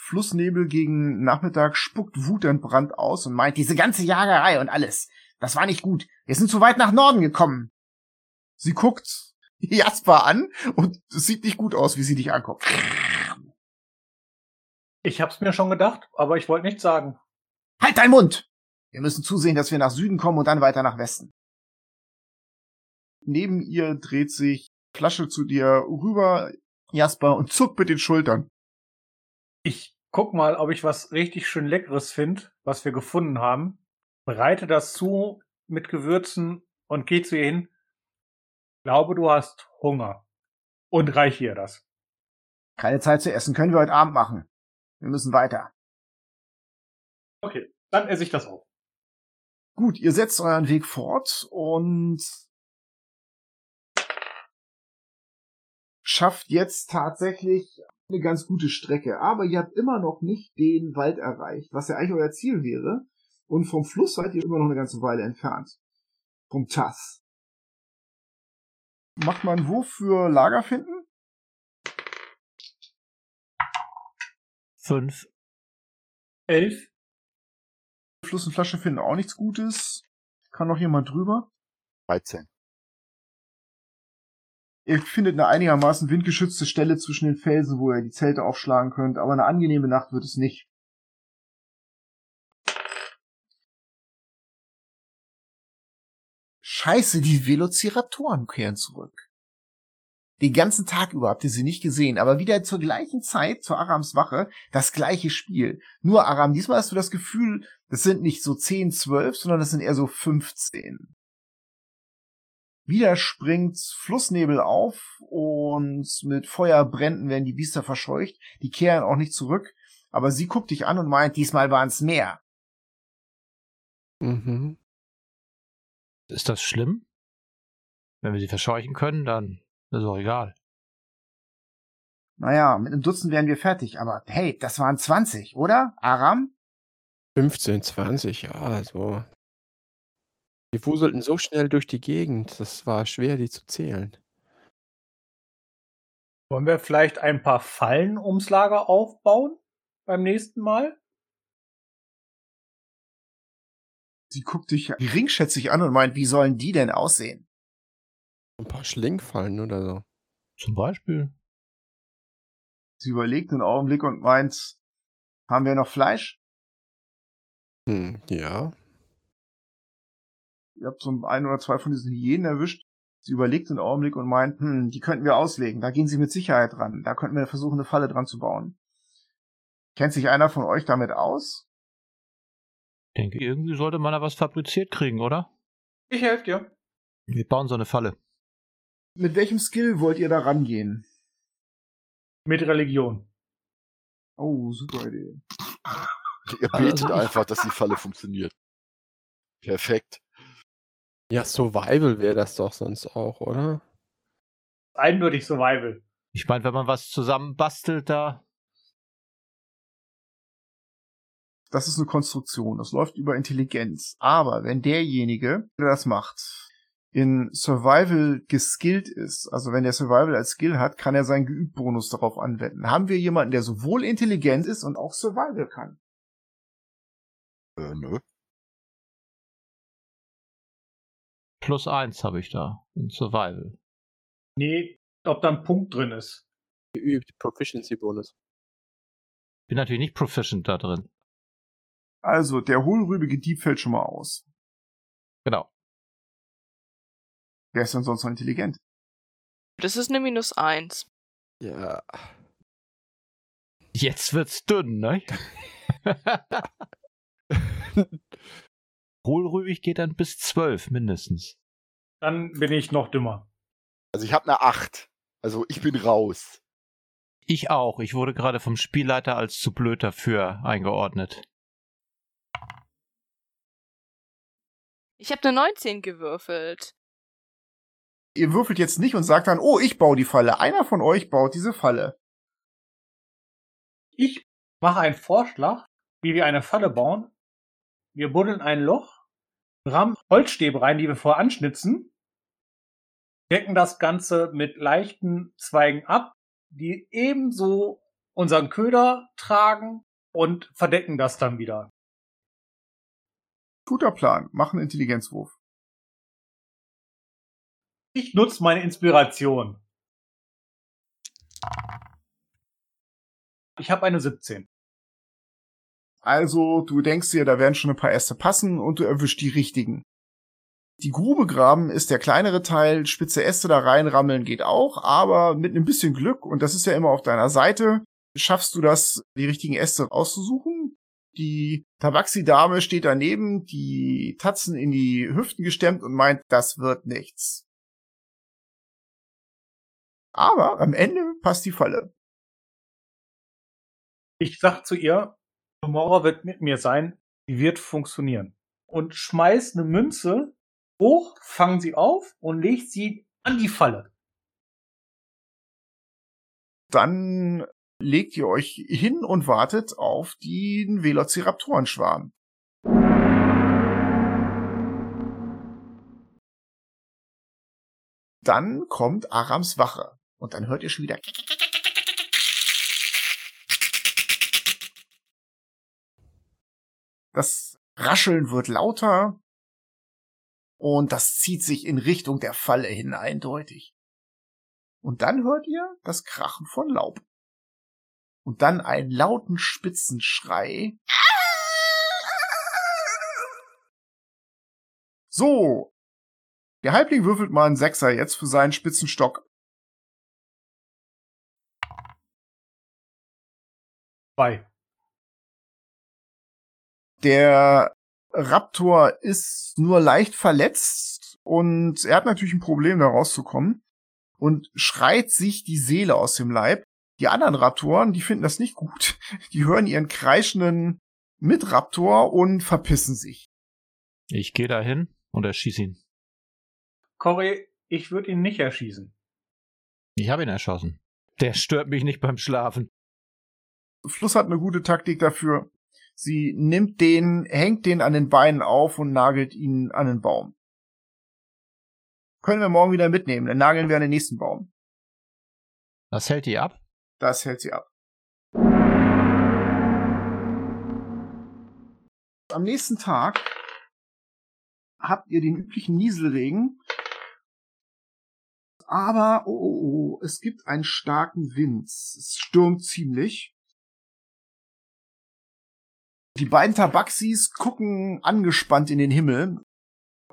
Flussnebel gegen Nachmittag spuckt wutentbrannt aus und meint, diese ganze Jagerei und alles, das war nicht gut. Wir sind zu weit nach Norden gekommen. Sie guckt Jasper an und es sieht nicht gut aus, wie sie dich anguckt. Ich hab's mir schon gedacht, aber ich wollte nichts sagen. Halt deinen Mund! Wir müssen zusehen, dass wir nach Süden kommen und dann weiter nach Westen. Neben ihr dreht sich Flasche zu dir rüber, Jasper, und zuckt mit den Schultern. Ich guck mal, ob ich was richtig schön Leckeres finde, was wir gefunden haben. Bereite das zu mit Gewürzen und geh zu ihr hin. Glaube, du hast Hunger. Und reiche ihr das. Keine Zeit zu essen, können wir heute Abend machen. Wir müssen weiter. Okay, dann esse ich das auch. Gut, ihr setzt euren Weg fort und schafft jetzt tatsächlich eine ganz gute Strecke. Aber ihr habt immer noch nicht den Wald erreicht, was ja eigentlich euer Ziel wäre. Und vom Fluss seid ihr immer noch eine ganze Weile entfernt. Vom Tass. Macht man einen Wurf für Lager finden? Fünf. Elf. Fluss und Flasche finden auch nichts Gutes. Kann noch jemand drüber? 13. Ihr findet eine einigermaßen windgeschützte Stelle zwischen den Felsen, wo ihr die Zelte aufschlagen könnt, aber eine angenehme Nacht wird es nicht. Scheiße, die Velociraptoren kehren zurück. Den ganzen Tag über habt ihr sie nicht gesehen, aber wieder zur gleichen Zeit, zur Arams Wache, das gleiche Spiel. Nur Aram, diesmal hast du das Gefühl, das sind nicht so 10, 12, sondern das sind eher so 15. Wieder springt Flussnebel auf und mit Feuerbränden werden die Biester verscheucht. Die kehren auch nicht zurück, aber sie guckt dich an und meint, diesmal waren's mehr. Mhm. Ist das schlimm? Wenn wir sie verscheuchen können, dann ist auch egal. Naja, mit einem Dutzend wären wir fertig, aber hey, das waren 20, oder? Aram? 15, 20, ja, also. Die wuselten so schnell durch die Gegend, das war schwer, die zu zählen. Wollen wir vielleicht ein paar Fallen ums Lager aufbauen beim nächsten Mal? Sie guckt dich geringschätzig an und meint, wie sollen die denn aussehen? Ein paar Schlingfallen oder so. Zum Beispiel. Sie überlegt einen Augenblick und meint, haben wir noch Fleisch? Hm, ja. Ihr habt so ein oder zwei von diesen Hyänen erwischt. Sie überlegt einen Augenblick und meint, hm, die könnten wir auslegen. Da gehen sie mit Sicherheit dran. Da könnten wir versuchen, eine Falle dran zu bauen. Kennt sich einer von euch damit aus? Ich denke, irgendwie sollte man da was fabriziert kriegen, oder? Ich helfe dir. Wir bauen so eine Falle. Mit welchem Skill wollt ihr da rangehen? Mit Religion. Oh, super Idee. Ihr betet einfach, dass die Falle funktioniert. Perfekt. Ja, Survival wäre das doch sonst auch, oder? Eindeutig Survival. Ich meine, wenn man was zusammenbastelt da. Das ist eine Konstruktion. Das läuft über Intelligenz. Aber wenn derjenige, der das macht, in Survival geskillt ist, also wenn der Survival als Skill hat, kann er seinen Geübt-Bonus darauf anwenden. Haben wir jemanden, der sowohl intelligent ist und auch Survival kann? Äh, nö. Plus eins habe ich da in Survival. Nee, ob da ein Punkt drin ist. Geübt, Proficiency-Bonus. Bin natürlich nicht proficient da drin. Also, der hohlrübige Dieb fällt schon mal aus. Genau. Wer ist denn sonst noch intelligent? Das ist eine Minus eins. Ja. Jetzt wird's dünn, ne? Hohlrübig geht dann bis zwölf mindestens. Dann bin ich noch dümmer. Also ich habe eine 8. Also ich bin raus. Ich auch. Ich wurde gerade vom Spielleiter als zu blöd dafür eingeordnet. Ich habe eine 19 gewürfelt. Ihr würfelt jetzt nicht und sagt dann, oh, ich baue die Falle. Einer von euch baut diese Falle. Ich mache einen Vorschlag, wie wir eine Falle bauen. Wir buddeln ein Loch, rammen Holzstäbe rein, die wir vorher anschnitzen, decken das Ganze mit leichten Zweigen ab, die ebenso unseren Köder tragen und verdecken das dann wieder. Guter Plan. Mach einen Intelligenzwurf. Ich nutze meine Inspiration. Ich habe eine 17. Also, du denkst dir, da werden schon ein paar Äste passen und du erwischst die richtigen. Die Grube graben ist der kleinere Teil, spitze Äste da reinrammeln geht auch, aber mit ein bisschen Glück, und das ist ja immer auf deiner Seite, schaffst du das, die richtigen Äste auszusuchen. Die Tabaxi-Dame steht daneben, die Tatzen in die Hüften gestemmt und meint, das wird nichts. Aber am Ende passt die Falle. Ich sag zu ihr, Tomorrow wird mit mir sein, die wird funktionieren. Und schmeiß eine Münze hoch, fang sie auf und legt sie an die Falle. Dann legt ihr euch hin und wartet auf den Velociraptorenschwarm. Dann kommt Arams Wache und dann hört ihr schon wieder Das Rascheln wird lauter und das zieht sich in Richtung der Falle hin eindeutig. Und dann hört ihr das Krachen von Laub. Und dann einen lauten spitzen Schrei. So. Der Halbling würfelt mal einen Sechser jetzt für seinen spitzen Stock. Der Raptor ist nur leicht verletzt und er hat natürlich ein Problem, da rauszukommen und schreit sich die Seele aus dem Leib. Die anderen Raptoren, die finden das nicht gut. Die hören ihren kreischenden Mitraptor und verpissen sich. Ich gehe dahin und erschieße ihn. Cory, ich würde ihn nicht erschießen. Ich habe ihn erschossen. Der stört mich nicht beim Schlafen. Fluss hat eine gute Taktik dafür. Sie nimmt den, hängt den an den Beinen auf und nagelt ihn an den Baum. Können wir morgen wieder mitnehmen, dann nageln wir an den nächsten Baum. Das hält die ab? Das hält sie ab. Am nächsten Tag habt ihr den üblichen Nieselregen. Aber, oh, oh, oh, es gibt einen starken Wind. Es stürmt ziemlich. Die beiden Tabaxis gucken angespannt in den Himmel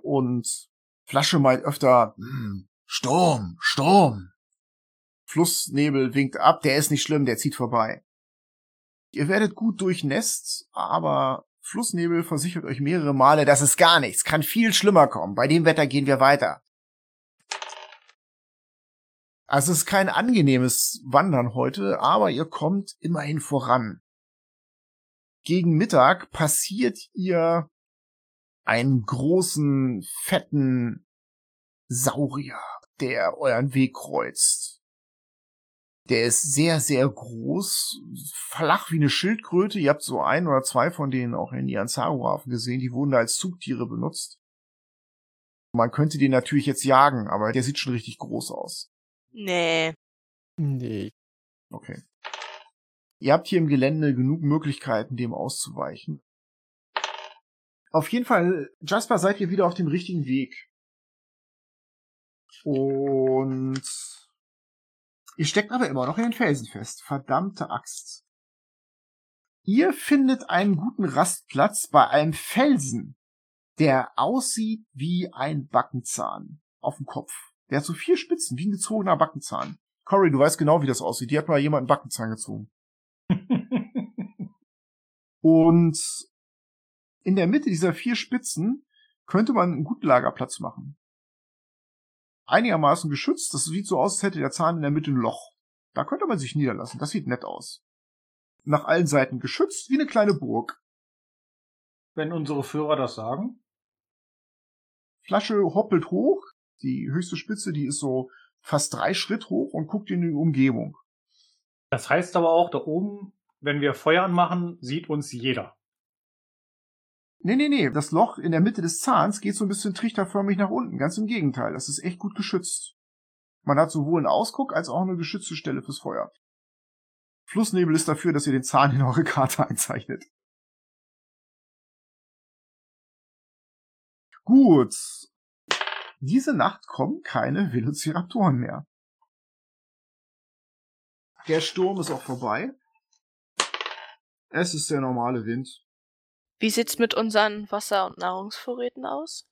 und Flasche meint öfter, hm, Sturm, Sturm. Flussnebel winkt ab, der ist nicht schlimm, der zieht vorbei. Ihr werdet gut durchnässt, aber Flussnebel versichert euch mehrere Male, das ist gar nichts, kann viel schlimmer kommen. Bei dem Wetter gehen wir weiter. Also es ist kein angenehmes Wandern heute, aber ihr kommt immerhin voran. Gegen Mittag passiert ihr einen großen, fetten Saurier, der euren Weg kreuzt. Der ist sehr, sehr groß, flach wie eine Schildkröte. Ihr habt so ein oder zwei von denen auch in ihren Zaru-Hafen gesehen. Die wurden da als Zugtiere benutzt. Man könnte den natürlich jetzt jagen, aber der sieht schon richtig groß aus. Nee. Nee. Okay. Ihr habt hier im Gelände genug Möglichkeiten, dem auszuweichen. Auf jeden Fall, Jasper, seid ihr wieder auf dem richtigen Weg. Und ihr steckt aber immer noch in den Felsen fest. Verdammte Axt. Ihr findet einen guten Rastplatz bei einem Felsen, der aussieht wie ein Backenzahn auf dem Kopf. Der hat so vier Spitzen, wie ein gezogener Backenzahn. Cory, du weißt genau, wie das aussieht. Die hat mal jemand einen Backenzahn gezogen. Und in der Mitte dieser vier Spitzen könnte man einen guten Lagerplatz machen. Einigermaßen geschützt, das sieht so aus, als hätte der Zahn in der Mitte ein Loch. Da könnte man sich niederlassen, das sieht nett aus. Nach allen Seiten geschützt, wie eine kleine Burg. Wenn unsere Führer das sagen. Flasche hoppelt hoch, die höchste Spitze, die ist so fast drei Schritt hoch und guckt in die Umgebung. Das heißt aber auch, da oben, wenn wir Feuer anmachen, sieht uns jeder. Nee, nee, nee, das Loch in der Mitte des Zahns geht so ein bisschen trichterförmig nach unten. Ganz im Gegenteil, das ist echt gut geschützt. Man hat sowohl einen Ausguck als auch eine geschützte Stelle fürs Feuer. Flussnebel ist dafür, dass ihr den Zahn in eure Karte einzeichnet. Gut. Diese Nacht kommen keine Velociraptoren mehr. Der Sturm ist auch vorbei. Es ist der normale Wind. Wie sieht's mit unseren Wasser- und Nahrungsvorräten aus?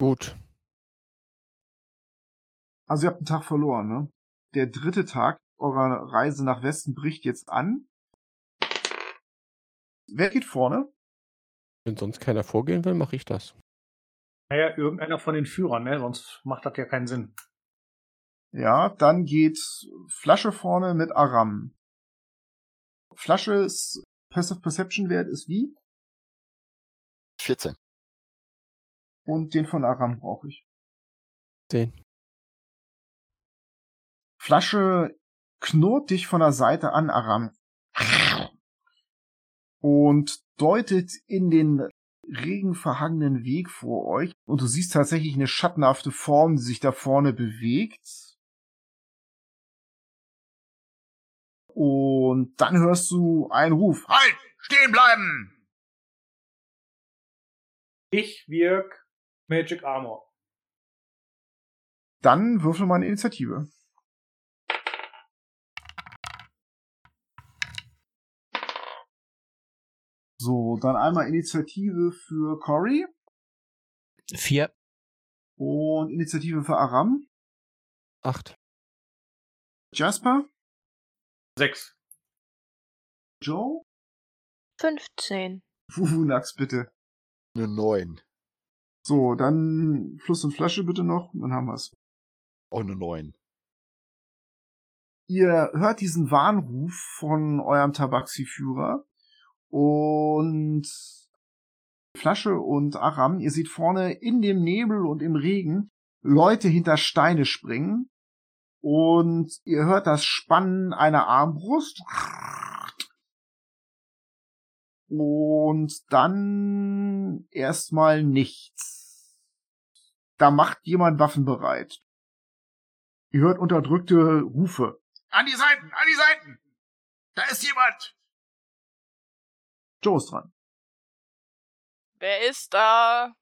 Gut. Also ihr habt einen Tag verloren, ne? Der dritte Tag eurer Reise nach Westen bricht jetzt an. Wer geht vorne? Wenn sonst keiner vorgehen will, mache ich das. Naja, irgendeiner von den Führern, ne? Sonst macht das ja keinen Sinn. Ja, dann geht Flasche vorne mit Aram. Flasches Passive Perception Wert ist wie? 14. Und den von Aram brauche ich. Den. Flasche knurrt dich von der Seite an, Aram. Und deutet in den regenverhangenen Weg vor euch. Und du siehst tatsächlich eine schattenhafte Form, die sich da vorne bewegt. Und dann hörst du einen Ruf. Halt! Stehen bleiben! Ich wirk Magic Armor. Dann würfel mal eine Initiative. So, dann einmal Initiative für Cory Vier. und Initiative für Aram. Acht. Jasper, Sechs. Joe, 15. Wuvunax bitte. Eine 9. So, dann Fluss und Flasche bitte noch, dann haben wir's. Auch eine 9. Ihr hört diesen Warnruf von eurem Tabaxi-Führer und Flasche und Aram, ihr seht vorne in dem Nebel und im Regen Leute hinter Steine springen und ihr hört das Spannen einer Armbrust und dann erstmal nichts. Da macht jemand Waffen bereit. Ihr hört unterdrückte Rufe. An die Seiten! An die Seiten! Da ist jemand! Joe ist dran. Wer ist da?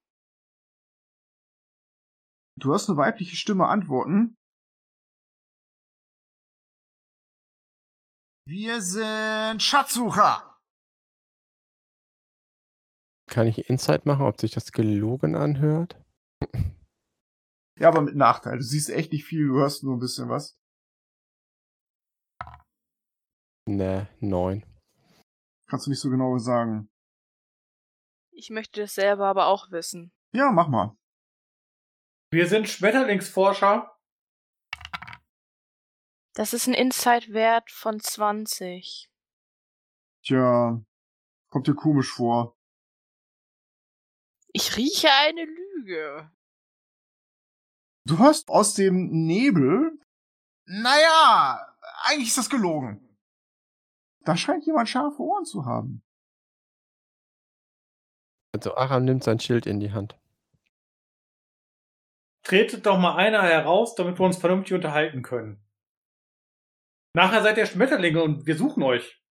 Du hörst eine weibliche Stimme antworten. Wir sind Schatzsucher! Kann ich Insight machen, ob sich das gelogen anhört? Ja, aber mit Nachteil. Du siehst echt nicht viel, du hörst nur ein bisschen was. Ne, neun. Kannst du nicht so genau sagen. Ich möchte das selber aber auch wissen. Ja, mach mal. Wir sind Schmetterlingsforscher. Das ist ein Insight-Wert von 20. Tja, kommt dir komisch vor. Ich rieche eine Lüge. Du hörst aus dem Nebel. Naja, eigentlich ist das gelogen. Da scheint jemand scharfe Ohren zu haben. Also Aram nimmt sein Schild in die Hand. Tretet doch mal einer heraus, damit wir uns vernünftig unterhalten können. Nachher seid ihr Schmetterlinge und wir suchen euch.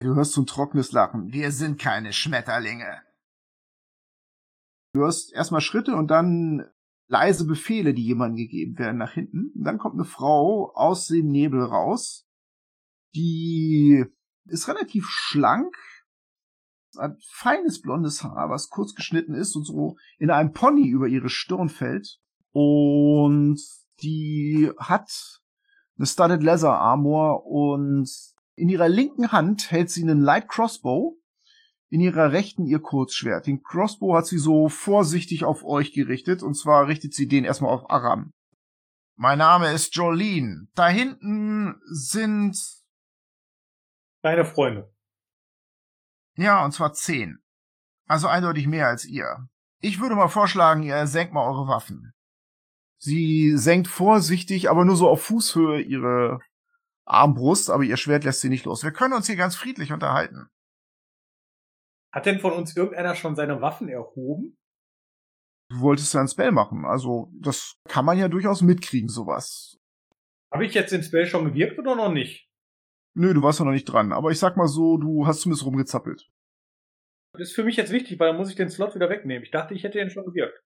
Du hörst so ein trockenes Lachen. Wir sind keine Schmetterlinge. Du hörst erstmal Schritte und dann leise Befehle, die jemandem gegeben werden nach hinten. Und dann kommt eine Frau aus dem Nebel raus. Die ist relativ schlank, hat feines blondes Haar, was kurz geschnitten ist und so in einem Pony über ihre Stirn fällt. Und die hat eine Studded Leather Armor und in ihrer linken Hand hält sie einen Light Crossbow, in ihrer rechten ihr Kurzschwert. Den Crossbow hat sie so vorsichtig auf euch gerichtet und zwar richtet sie den erstmal auf Aram. Mein Name ist Jolene. Da hinten sind Deine Freunde. Ja, und zwar zehn. Also eindeutig mehr als ihr. Ich würde mal vorschlagen, ihr senkt mal eure Waffen. Sie senkt vorsichtig, aber nur so auf Fußhöhe ihre Armbrust, aber ihr Schwert lässt sie nicht los. Wir können uns hier ganz friedlich unterhalten. Hat denn von uns irgendeiner schon seine Waffen erhoben? Du wolltest ja ein Spell machen, also das kann man ja durchaus mitkriegen, sowas. Habe ich jetzt den Spell schon gewirkt oder noch nicht? Nö, du warst ja noch nicht dran, aber ich sag mal so, du hast zumindest rumgezappelt. Das ist für mich jetzt wichtig, weil dann muss ich den Slot wieder wegnehmen. Ich dachte, ich hätte den schon gewirkt.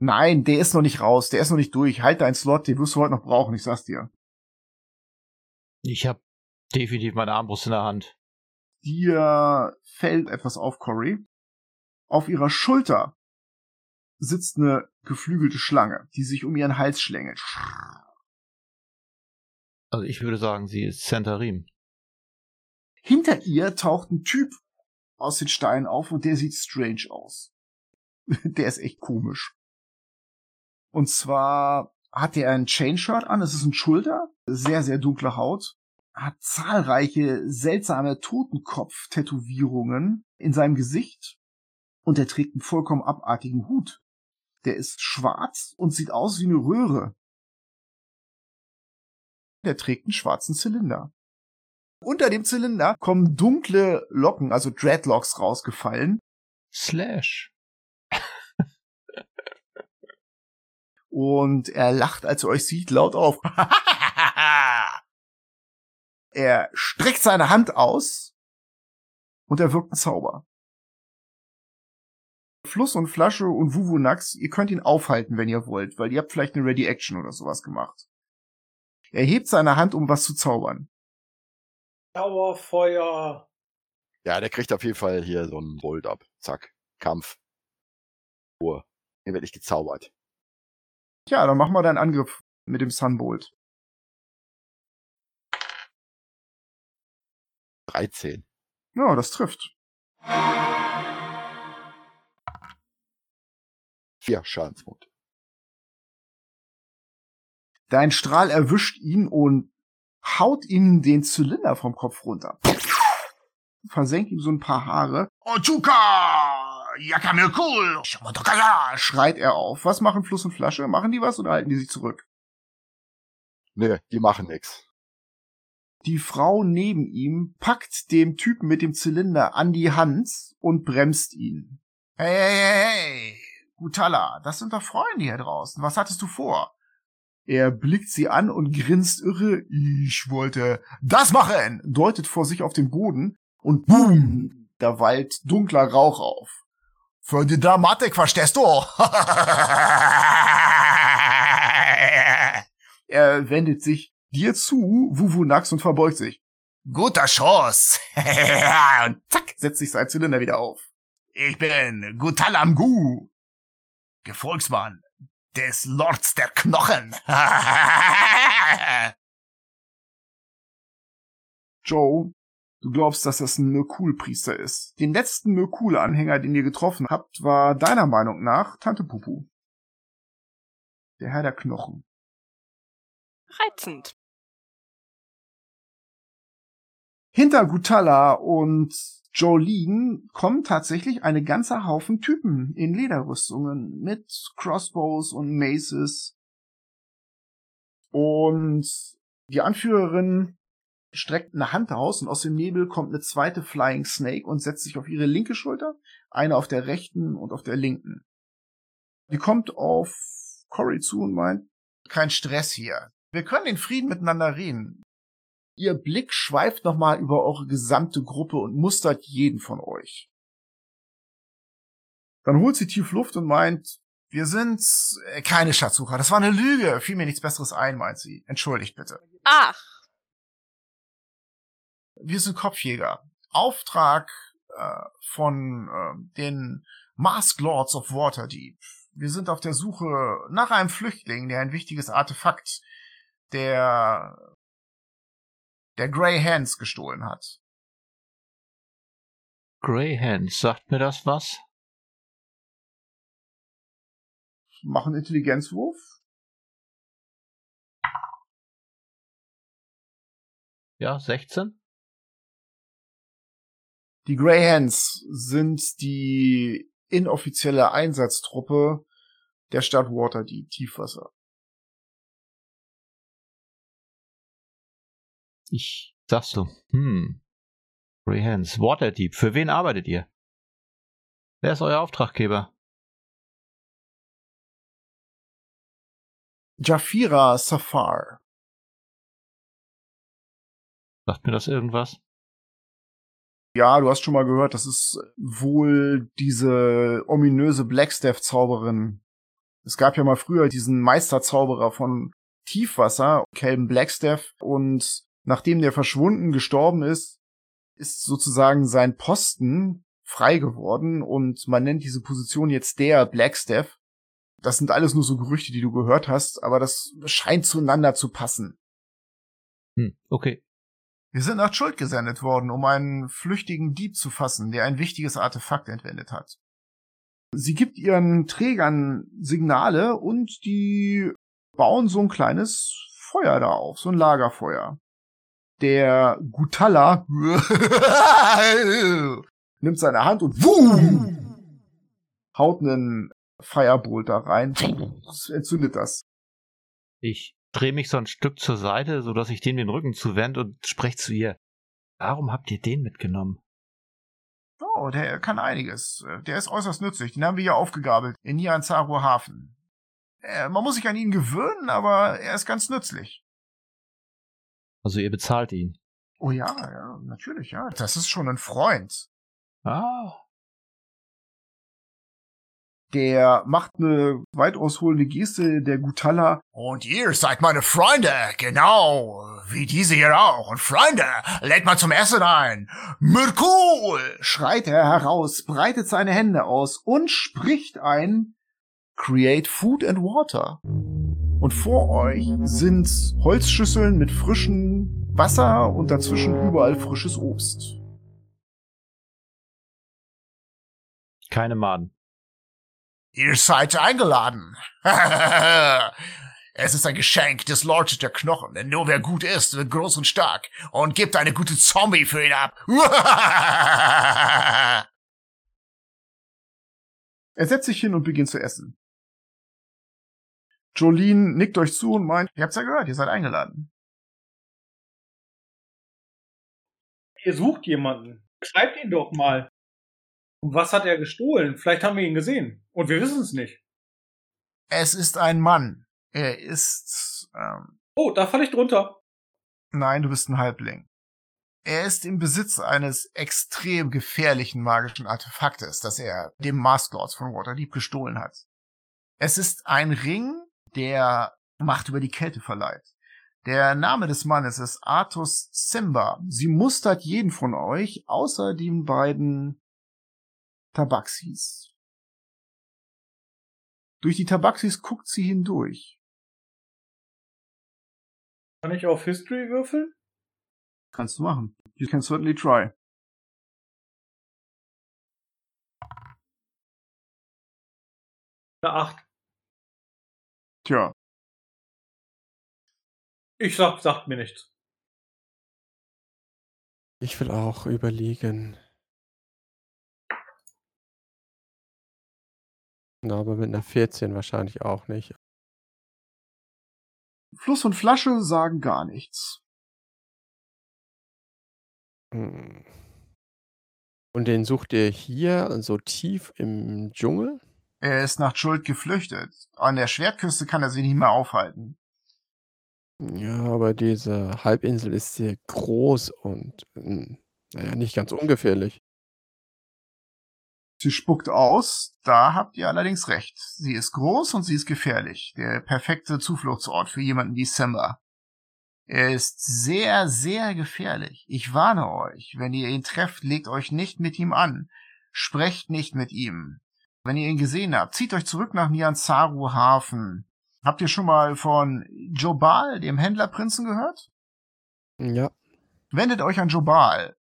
Nein, der ist noch nicht raus, der ist noch nicht durch. Halt deinen Slot, den wirst du heute noch brauchen, ich sag's dir. Ich habe definitiv meine Armbrust in der Hand. Dir fällt etwas auf, Cory. Auf ihrer Schulter sitzt eine geflügelte Schlange, die sich um ihren Hals schlängelt. Also ich würde sagen, sie ist Centarim. Hinter ihr taucht ein Typ aus den Steinen auf und der sieht strange aus. der ist echt komisch. Und zwar hat er ein Chainshirt an, es ist ein Schulter, sehr, sehr dunkle Haut, hat zahlreiche seltsame Totenkopf-Tätowierungen in seinem Gesicht und er trägt einen vollkommen abartigen Hut. Der ist schwarz und sieht aus wie eine Röhre. Der trägt einen schwarzen Zylinder. Unter dem Zylinder kommen dunkle Locken, also Dreadlocks rausgefallen. Slash. Und er lacht, als er euch sieht, laut auf. er streckt seine Hand aus und er wirkt einen Zauber. Fluss und Flasche und Wuvunax, ihr könnt ihn aufhalten, wenn ihr wollt, weil ihr habt vielleicht eine Ready Action oder sowas gemacht. Er hebt seine Hand, um was zu zaubern. Dauerfeuer. Ja, der kriegt auf jeden Fall hier so einen Bolt ab. Zack. Kampf. Ruhe. Hier werde ich gezaubert. Ja, dann mach mal deinen Angriff mit dem Sunbolt. 13. Ja, das trifft. Vier Schadenspunkte. Dein Strahl erwischt ihn und haut ihm den Zylinder vom Kopf runter. Versenkt ihm so ein paar Haare. Ochuka! Shimotokaya! schreit er auf. Was machen Fluss und Flasche? Machen die was oder halten die sich zurück? Nee, die machen nix. Die Frau neben ihm packt dem Typen mit dem Zylinder an die Hand und bremst ihn. Hey, hey, hey, hey! Gutala, das sind doch Freunde hier draußen. Was hattest du vor? Er blickt sie an und grinst irre. Ich wollte das machen, deutet vor sich auf den Boden und boom, da wallt dunkler Rauch auf. Für die Dramatik, verstehst du? er wendet sich dir zu, Wuvunax, und verbeugt sich. Guter Schuss. und zack, setzt sich sein Zylinder wieder auf. Ich bin Gutalamgu. Gefolgsmann des Lords der Knochen. Joe, du glaubst, dass das ein Merkul-Priester ist. Den letzten Merkul-Anhänger, den ihr getroffen habt, war deiner Meinung nach Tante Pupu. Der Herr der Knochen. Reizend. Hinter Gutalla und Jolene kommen tatsächlich eine ganze Haufen Typen in Lederrüstungen mit Crossbows und Maces. Und die Anführerin streckt eine Hand aus und aus dem Nebel kommt eine zweite Flying Snake und setzt sich auf ihre linke Schulter, eine auf der rechten und auf der linken. Die kommt auf Cory zu und meint, kein Stress hier. Wir können in Frieden miteinander reden. Ihr Blick schweift nochmal über eure gesamte Gruppe und mustert jeden von euch. Dann holt sie tief Luft und meint, wir sind äh, keine Schatzsucher. Das war eine Lüge. Fiel mir nichts Besseres ein, meint sie. Entschuldigt bitte. Ach, Wir sind Kopfjäger. Auftrag äh, von äh, den Mask Lords of Waterdeep. Wir sind auf der Suche nach einem Flüchtling, der ein wichtiges Artefakt der der Grey Hands gestohlen hat. Grey Hands, sagt mir das was? Mach einen Intelligenzwurf. Ja, 16? Die Grey Hands sind die inoffizielle Einsatztruppe der Stadt Waterdeep, Tiefwasser. Ich sag so, hm. Grey Hands, Waterdeep, für wen arbeitet ihr? Wer ist euer Auftraggeber? Jafira Safar. Sagt mir das irgendwas? Ja, du hast schon mal gehört, das ist wohl diese ominöse Blackstaff-Zauberin. Es gab ja mal früher diesen Meisterzauberer von Tiefwasser, Kelben Blackstaff, und nachdem der verschwunden gestorben ist, ist sozusagen sein Posten frei geworden und man nennt diese Position jetzt der Blackstaff. Das sind alles nur so Gerüchte, die du gehört hast, aber das scheint zueinander zu passen. Hm, okay. Wir sind nach Schuld gesendet worden, um einen flüchtigen Dieb zu fassen, der ein wichtiges Artefakt entwendet hat. Sie gibt ihren Trägern Signale und die bauen so ein kleines Feuer da auf, so ein Lagerfeuer. Der Gutalla nimmt seine Hand und wuh, haut einen Firebolt da rein, entzündet das. Ich drehe mich so ein Stück zur Seite, so dass ich dem den Rücken zuwende und spreche zu ihr. Warum habt ihr den mitgenommen? Oh, der kann einiges. Der ist äußerst nützlich. Den haben wir hier aufgegabelt, in Nianzaro Hafen. Äh, man muss sich an ihn gewöhnen, aber er ist ganz nützlich. Also ihr bezahlt ihn. Oh ja, ja, natürlich, ja. Das ist schon ein Freund. Ah, Der macht eine weit ausholende Geste, der Gutalla. Und ihr seid meine Freunde, genau, wie diese hier auch. Und Freunde, lädt mal zum Essen ein. Merkul! schreit er heraus, breitet seine Hände aus und spricht ein Create Food and Water. Und vor euch sind Holzschüsseln mit frischem Wasser und dazwischen überall frisches Obst. keine Maden. Ihr seid eingeladen. es ist ein Geschenk des Lords der Knochen, denn nur wer gut ist, wird groß und stark und gibt eine gute Zombie für ihn ab. er setzt sich hin und beginnt zu essen. Jolene nickt euch zu und meint, ihr habt's ja gehört, ihr seid eingeladen. Ihr sucht jemanden. Schreibt ihn doch mal. Und was hat er gestohlen? Vielleicht haben wir ihn gesehen. Und wir wissen es nicht. Es ist ein Mann. Er ist, ähm, Oh, da falle ich drunter. nein, du bist ein Halbling. Er ist im Besitz eines extrem gefährlichen magischen Artefaktes, das er dem Masklords von Waterdeep gestohlen hat. Es ist ein Ring, der Macht über die Kälte verleiht. Der Name des Mannes ist Artus Simba. Sie mustert jeden von euch, außer den beiden Tabaxis. Durch die Tabaxis guckt sie hindurch. Kann ich auf History würfeln? Kannst du machen. You can certainly try. Eine 8. Tja, Ich sag, sagt mir nichts. Ich will auch überlegen. Na, aber mit einer 14 wahrscheinlich auch nicht. Fluss und Flasche sagen gar nichts. Hm. Und den sucht ihr hier so tief im Dschungel? Er ist nach Schuld geflüchtet. An der Schwertküste kann er sich nicht mehr aufhalten. Ja, aber diese Halbinsel ist sehr groß und hm, naja, nicht ganz ungefährlich. Sie spuckt aus, da habt ihr allerdings recht. Sie ist groß und sie ist gefährlich. Der perfekte Zufluchtsort für jemanden wie Simba. Er ist sehr, sehr gefährlich. Ich warne euch, wenn ihr ihn trefft, legt euch nicht mit ihm an. Sprecht nicht mit ihm. Wenn ihr ihn gesehen habt, zieht euch zurück nach Nyanzaru Hafen. Habt ihr schon mal von Jobal, dem Händlerprinzen, gehört? Ja, wendet euch an Jobal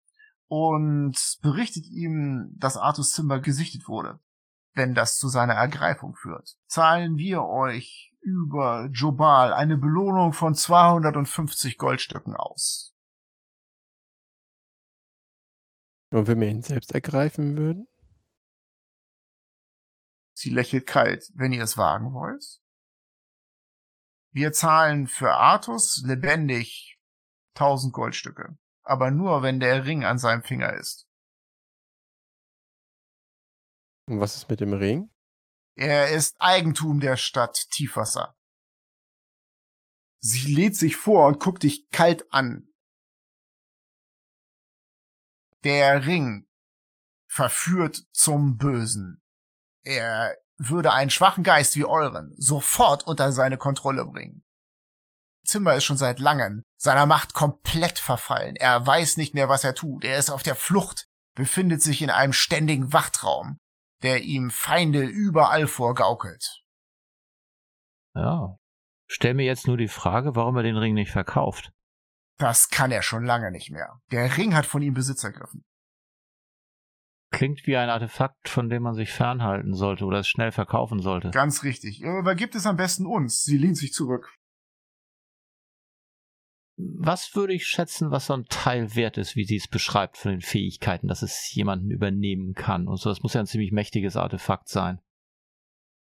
und berichtet ihm, dass Artus Zimmer gesichtet wurde. Wenn das zu seiner Ergreifung führt, zahlen wir euch über Jobal eine Belohnung von 250 Goldstücken aus. und wenn wir ihn selbst ergreifen würden? Sie lächelt kalt, wenn ihr es wagen wollt. Wir zahlen für Artus lebendig 1000 Goldstücke, aber nur, wenn der Ring an seinem Finger ist. Und was ist mit dem Ring? Er ist Eigentum der Stadt Tiefwasser. Sie lädt sich vor und guckt dich kalt an. Der Ring verführt zum Bösen. Er würde einen schwachen Geist wie euren sofort unter seine Kontrolle bringen. Zimmer ist schon seit langem seiner Macht komplett verfallen. Er weiß nicht mehr, was er tut. Er ist auf der Flucht, befindet sich in einem ständigen Wachtraum, der ihm Feinde überall vorgaukelt. Ja. Stell mir jetzt nur die Frage, warum er den Ring nicht verkauft. Das kann er schon lange nicht mehr. Der Ring hat von ihm Besitz ergriffen. Klingt wie ein Artefakt, von dem man sich fernhalten sollte oder es schnell verkaufen sollte. Ganz richtig. Übergibt es am besten uns. Sie lehnt sich zurück. Was würde ich schätzen, was so ein Teil wert ist, wie sie es beschreibt von den Fähigkeiten, dass es jemanden übernehmen kann und so? Das muss ja ein ziemlich mächtiges Artefakt sein.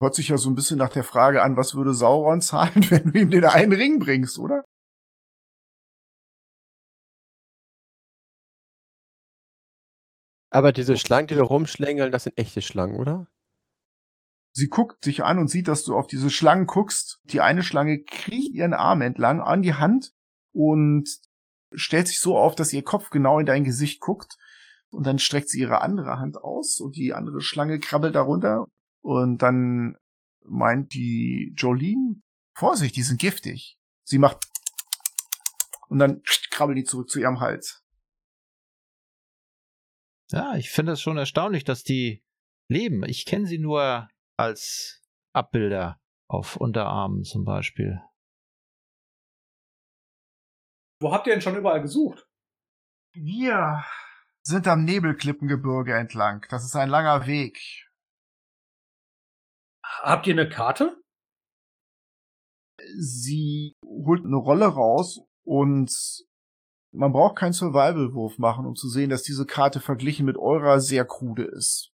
Hört sich ja so ein bisschen nach der Frage an, was würde Sauron zahlen, wenn du ihm den einen Ring bringst, oder? Aber diese Schlangen, die da rumschlängeln, das sind echte Schlangen, oder? Sie guckt sich an und sieht, dass du auf diese Schlangen guckst. Die eine Schlange kriecht ihren Arm entlang an die Hand und stellt sich so auf, dass ihr Kopf genau in dein Gesicht guckt. Und dann streckt sie ihre andere Hand aus und die andere Schlange krabbelt darunter. Und dann meint die Jolene, Vorsicht, die sind giftig. Sie macht und dann krabbelt die zurück zu ihrem Hals. Ja, ich finde es schon erstaunlich, dass die leben. Ich kenne sie nur als Abbilder auf Unterarmen zum Beispiel. Wo habt ihr denn schon überall gesucht? Wir sind am Nebelklippengebirge entlang. Das ist ein langer Weg. Habt ihr eine Karte? Sie holt eine Rolle raus und man braucht keinen Survival-Wurf machen, um zu sehen, dass diese Karte verglichen mit eurer sehr krude ist.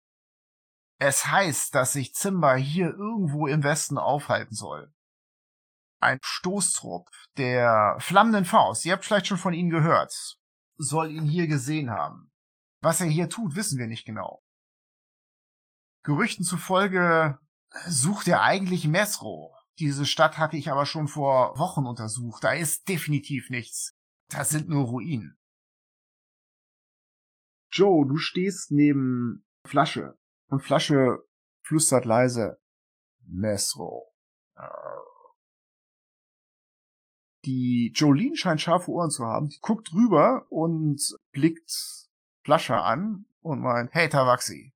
Es heißt, dass sich Zimba hier irgendwo im Westen aufhalten soll. Ein Stoßtrupp der flammenden Faust, ihr habt vielleicht schon von ihnen gehört, soll ihn hier gesehen haben. Was er hier tut, wissen wir nicht genau. Gerüchten zufolge sucht er eigentlich Mesro. Diese Stadt hatte ich aber schon vor Wochen untersucht. Da ist definitiv nichts. Das sind nur Ruinen. Joe, du stehst neben Flasche. Und Flasche flüstert leise. Mesro. Die Jolene scheint scharfe Ohren zu haben. Die guckt rüber und blickt Flascher an und meint, hey Tawaxi,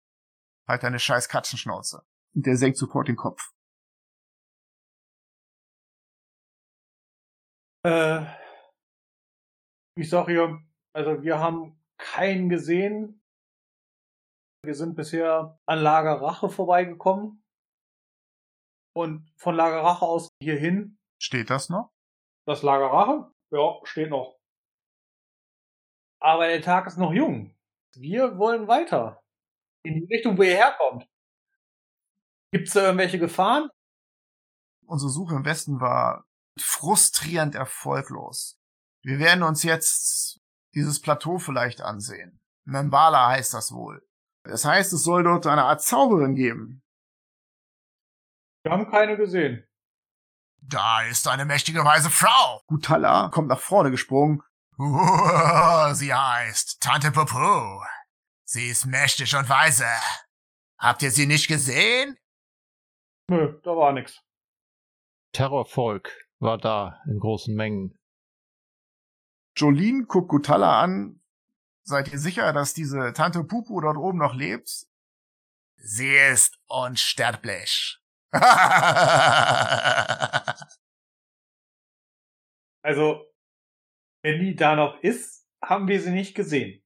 halt deine scheiß Katzenschnauze. Und der senkt sofort den Kopf. Äh, ich sag hier, also wir haben keinen gesehen. Wir sind bisher an Lager Rache vorbeigekommen. Und von Lager Rache aus hierhin. Steht das noch? Das Lager Rache? Ja, steht noch. Aber der Tag ist noch jung. Wir wollen weiter. In die Richtung, wo ihr herkommt. Gibt's da irgendwelche Gefahren? Unsere Suche im Westen war frustrierend erfolglos. Wir werden uns jetzt dieses Plateau vielleicht ansehen. Membala heißt das wohl. Das heißt, es soll dort eine Art Zauberin geben. Wir haben keine gesehen. Da ist eine mächtige weise Frau. Gutalla kommt nach vorne gesprungen. Uh, sie heißt Tante Popo. Sie ist mächtig und weise. Habt ihr sie nicht gesehen? Nö, da war nix. Terrorvolk war da in großen Mengen. Jolene guckt Gutalla an. Seid ihr sicher, dass diese Tante Pupu dort oben noch lebt? Sie ist unsterblich. Also, wenn die da noch ist, haben wir sie nicht gesehen.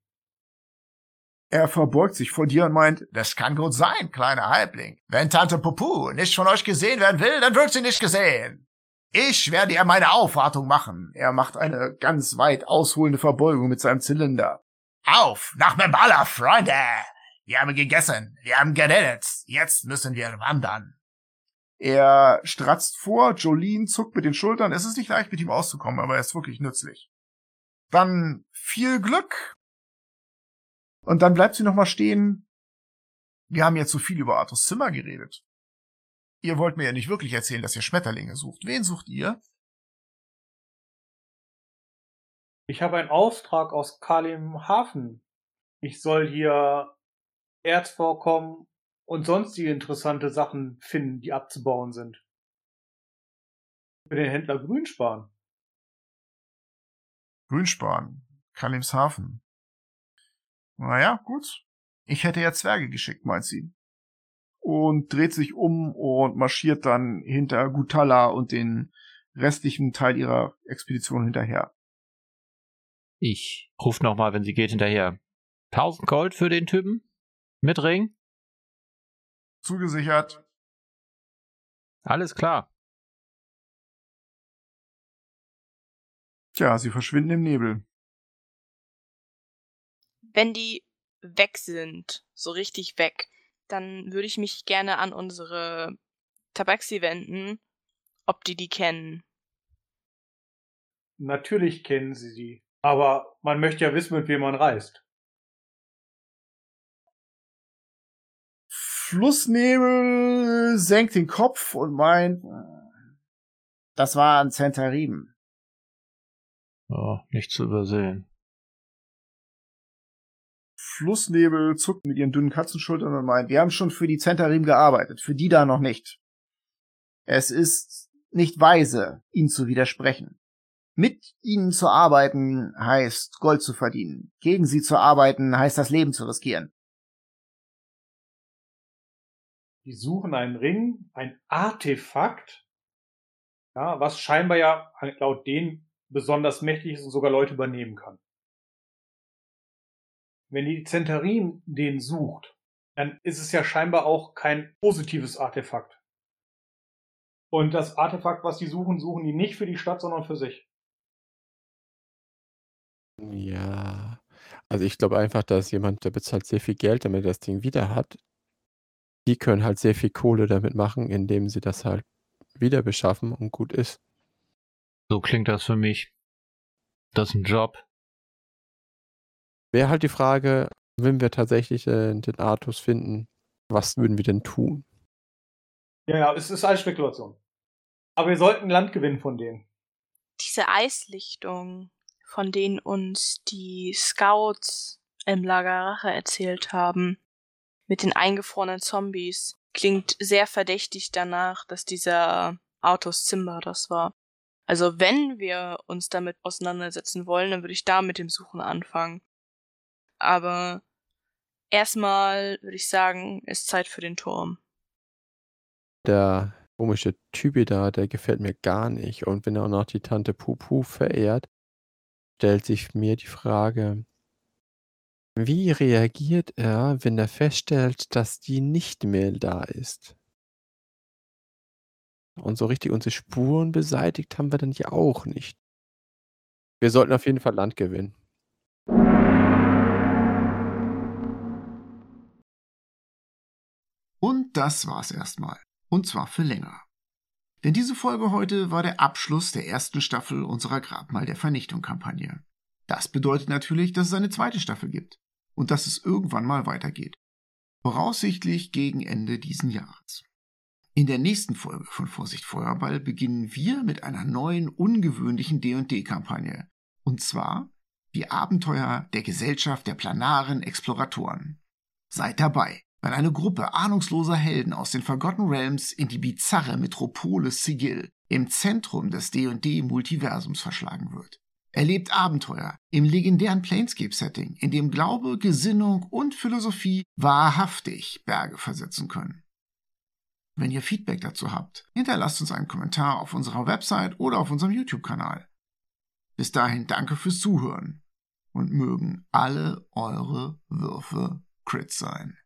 Er verbeugt sich vor dir und meint, das kann gut sein, kleiner Halbling. Wenn Tante Pupu nicht von euch gesehen werden will, dann wird sie nicht gesehen. Ich werde ihr meine Aufwartung machen. er macht eine ganz weit ausholende Verbeugung mit seinem Zylinder. Auf, nach Membala, Freunde! Wir haben gegessen, wir haben geredet, jetzt müssen wir wandern. Er stratzt vor, Jolene zuckt mit den Schultern. Es ist nicht leicht, mit ihm auszukommen, aber er ist wirklich nützlich. Dann viel Glück. Und dann bleibt sie nochmal stehen. Wir haben jetzt so viel über Arthurs Zimmer geredet. Ihr wollt mir ja nicht wirklich erzählen, dass ihr Schmetterlinge sucht. Wen sucht ihr? Ich habe einen Auftrag aus Kalim Hafen. Ich soll hier Erzvorkommen und sonstige interessante Sachen finden, die abzubauen sind. Für den Händler Grünspan. Grünspan. Kalimshafen. Naja, gut. Ich hätte ja Zwerge geschickt, meint sie. Und dreht sich um und marschiert dann hinter Gutalla und den restlichen Teil ihrer Expedition hinterher. Ich ruf nochmal, wenn sie geht, hinterher. 1000 Gold für den Typen? Mit Ring? Zugesichert. Alles klar. Tja, sie verschwinden im Nebel. Wenn die weg sind, so richtig weg, dann würde ich mich gerne an unsere Tabaxi wenden, ob die die kennen. Natürlich kennen sie sie. Aber man möchte ja wissen, mit wem man reist. Flussnebel senkt den Kopf und meint, das war ein Zentarim. Oh, nicht zu übersehen. Flussnebel zuckt mit ihren dünnen Katzenschultern und meint, wir haben schon für die Zentarim gearbeitet, für die da noch nicht. Es ist nicht weise, ihnen zu widersprechen. Mit ihnen zu arbeiten heißt Gold zu verdienen. Gegen sie zu arbeiten heißt das Leben zu riskieren. Die suchen einen Ring, ein Artefakt, ja, was scheinbar ja laut denen besonders mächtig ist und sogar Leute übernehmen kann. Wenn die Zentarin den sucht, dann ist es ja scheinbar auch kein positives Artefakt. Und das Artefakt, was die suchen, suchen die nicht für die Stadt, sondern für sich. Ja. Also ich glaube einfach, dass jemand, der bezahlt sehr viel Geld, damit er das Ding wieder hat. Die können halt sehr viel Kohle damit machen, indem sie das halt wieder beschaffen und gut ist. So klingt das für mich. Das ist ein Job. Wäre halt die Frage, wenn wir tatsächlich äh, den Artus finden, was würden wir denn tun? Ja, ja, es ist alles Spekulation. Aber wir sollten Land gewinnen von denen. Diese Eislichtung, von denen uns die Scouts im Lager Rache erzählt haben, mit den eingefrorenen Zombies, klingt sehr verdächtig danach, dass dieser Autos Zimmer das war. Also wenn wir uns damit auseinandersetzen wollen, dann würde ich da mit dem Suchen anfangen. Aber erstmal würde ich sagen, ist Zeit für den Turm. Der komische Typ da, der gefällt mir gar nicht. Und wenn er auch noch die Tante Pupu verehrt, stellt sich mir die Frage, wie reagiert er, wenn er feststellt, dass die nicht mehr da ist? Und so richtig unsere Spuren beseitigt haben wir dann ja auch nicht. Wir sollten auf jeden Fall Land gewinnen. Und das war's erstmal. Und zwar für länger. Denn diese Folge heute war der Abschluss der ersten Staffel unserer Grabmal der Vernichtung-Kampagne. Das bedeutet natürlich, dass es eine zweite Staffel gibt und dass es irgendwann mal weitergeht. Voraussichtlich gegen Ende diesen Jahres. In der nächsten Folge von Vorsicht Feuerball beginnen wir mit einer neuen, ungewöhnlichen D&D-Kampagne. Und zwar die Abenteuer der Gesellschaft der planaren Exploratoren. Seid dabei, wenn eine Gruppe ahnungsloser Helden aus den Forgotten Realms in die bizarre Metropole Sigil im Zentrum des D&D-Multiversums verschlagen wird. Erlebt Abenteuer im legendären Planescape-Setting, in dem Glaube, Gesinnung und Philosophie wahrhaftig Berge versetzen können. Wenn ihr Feedback dazu habt, hinterlasst uns einen Kommentar auf unserer Website oder auf unserem YouTube-Kanal. Bis dahin danke fürs Zuhören und mögen alle eure Würfe Crit sein.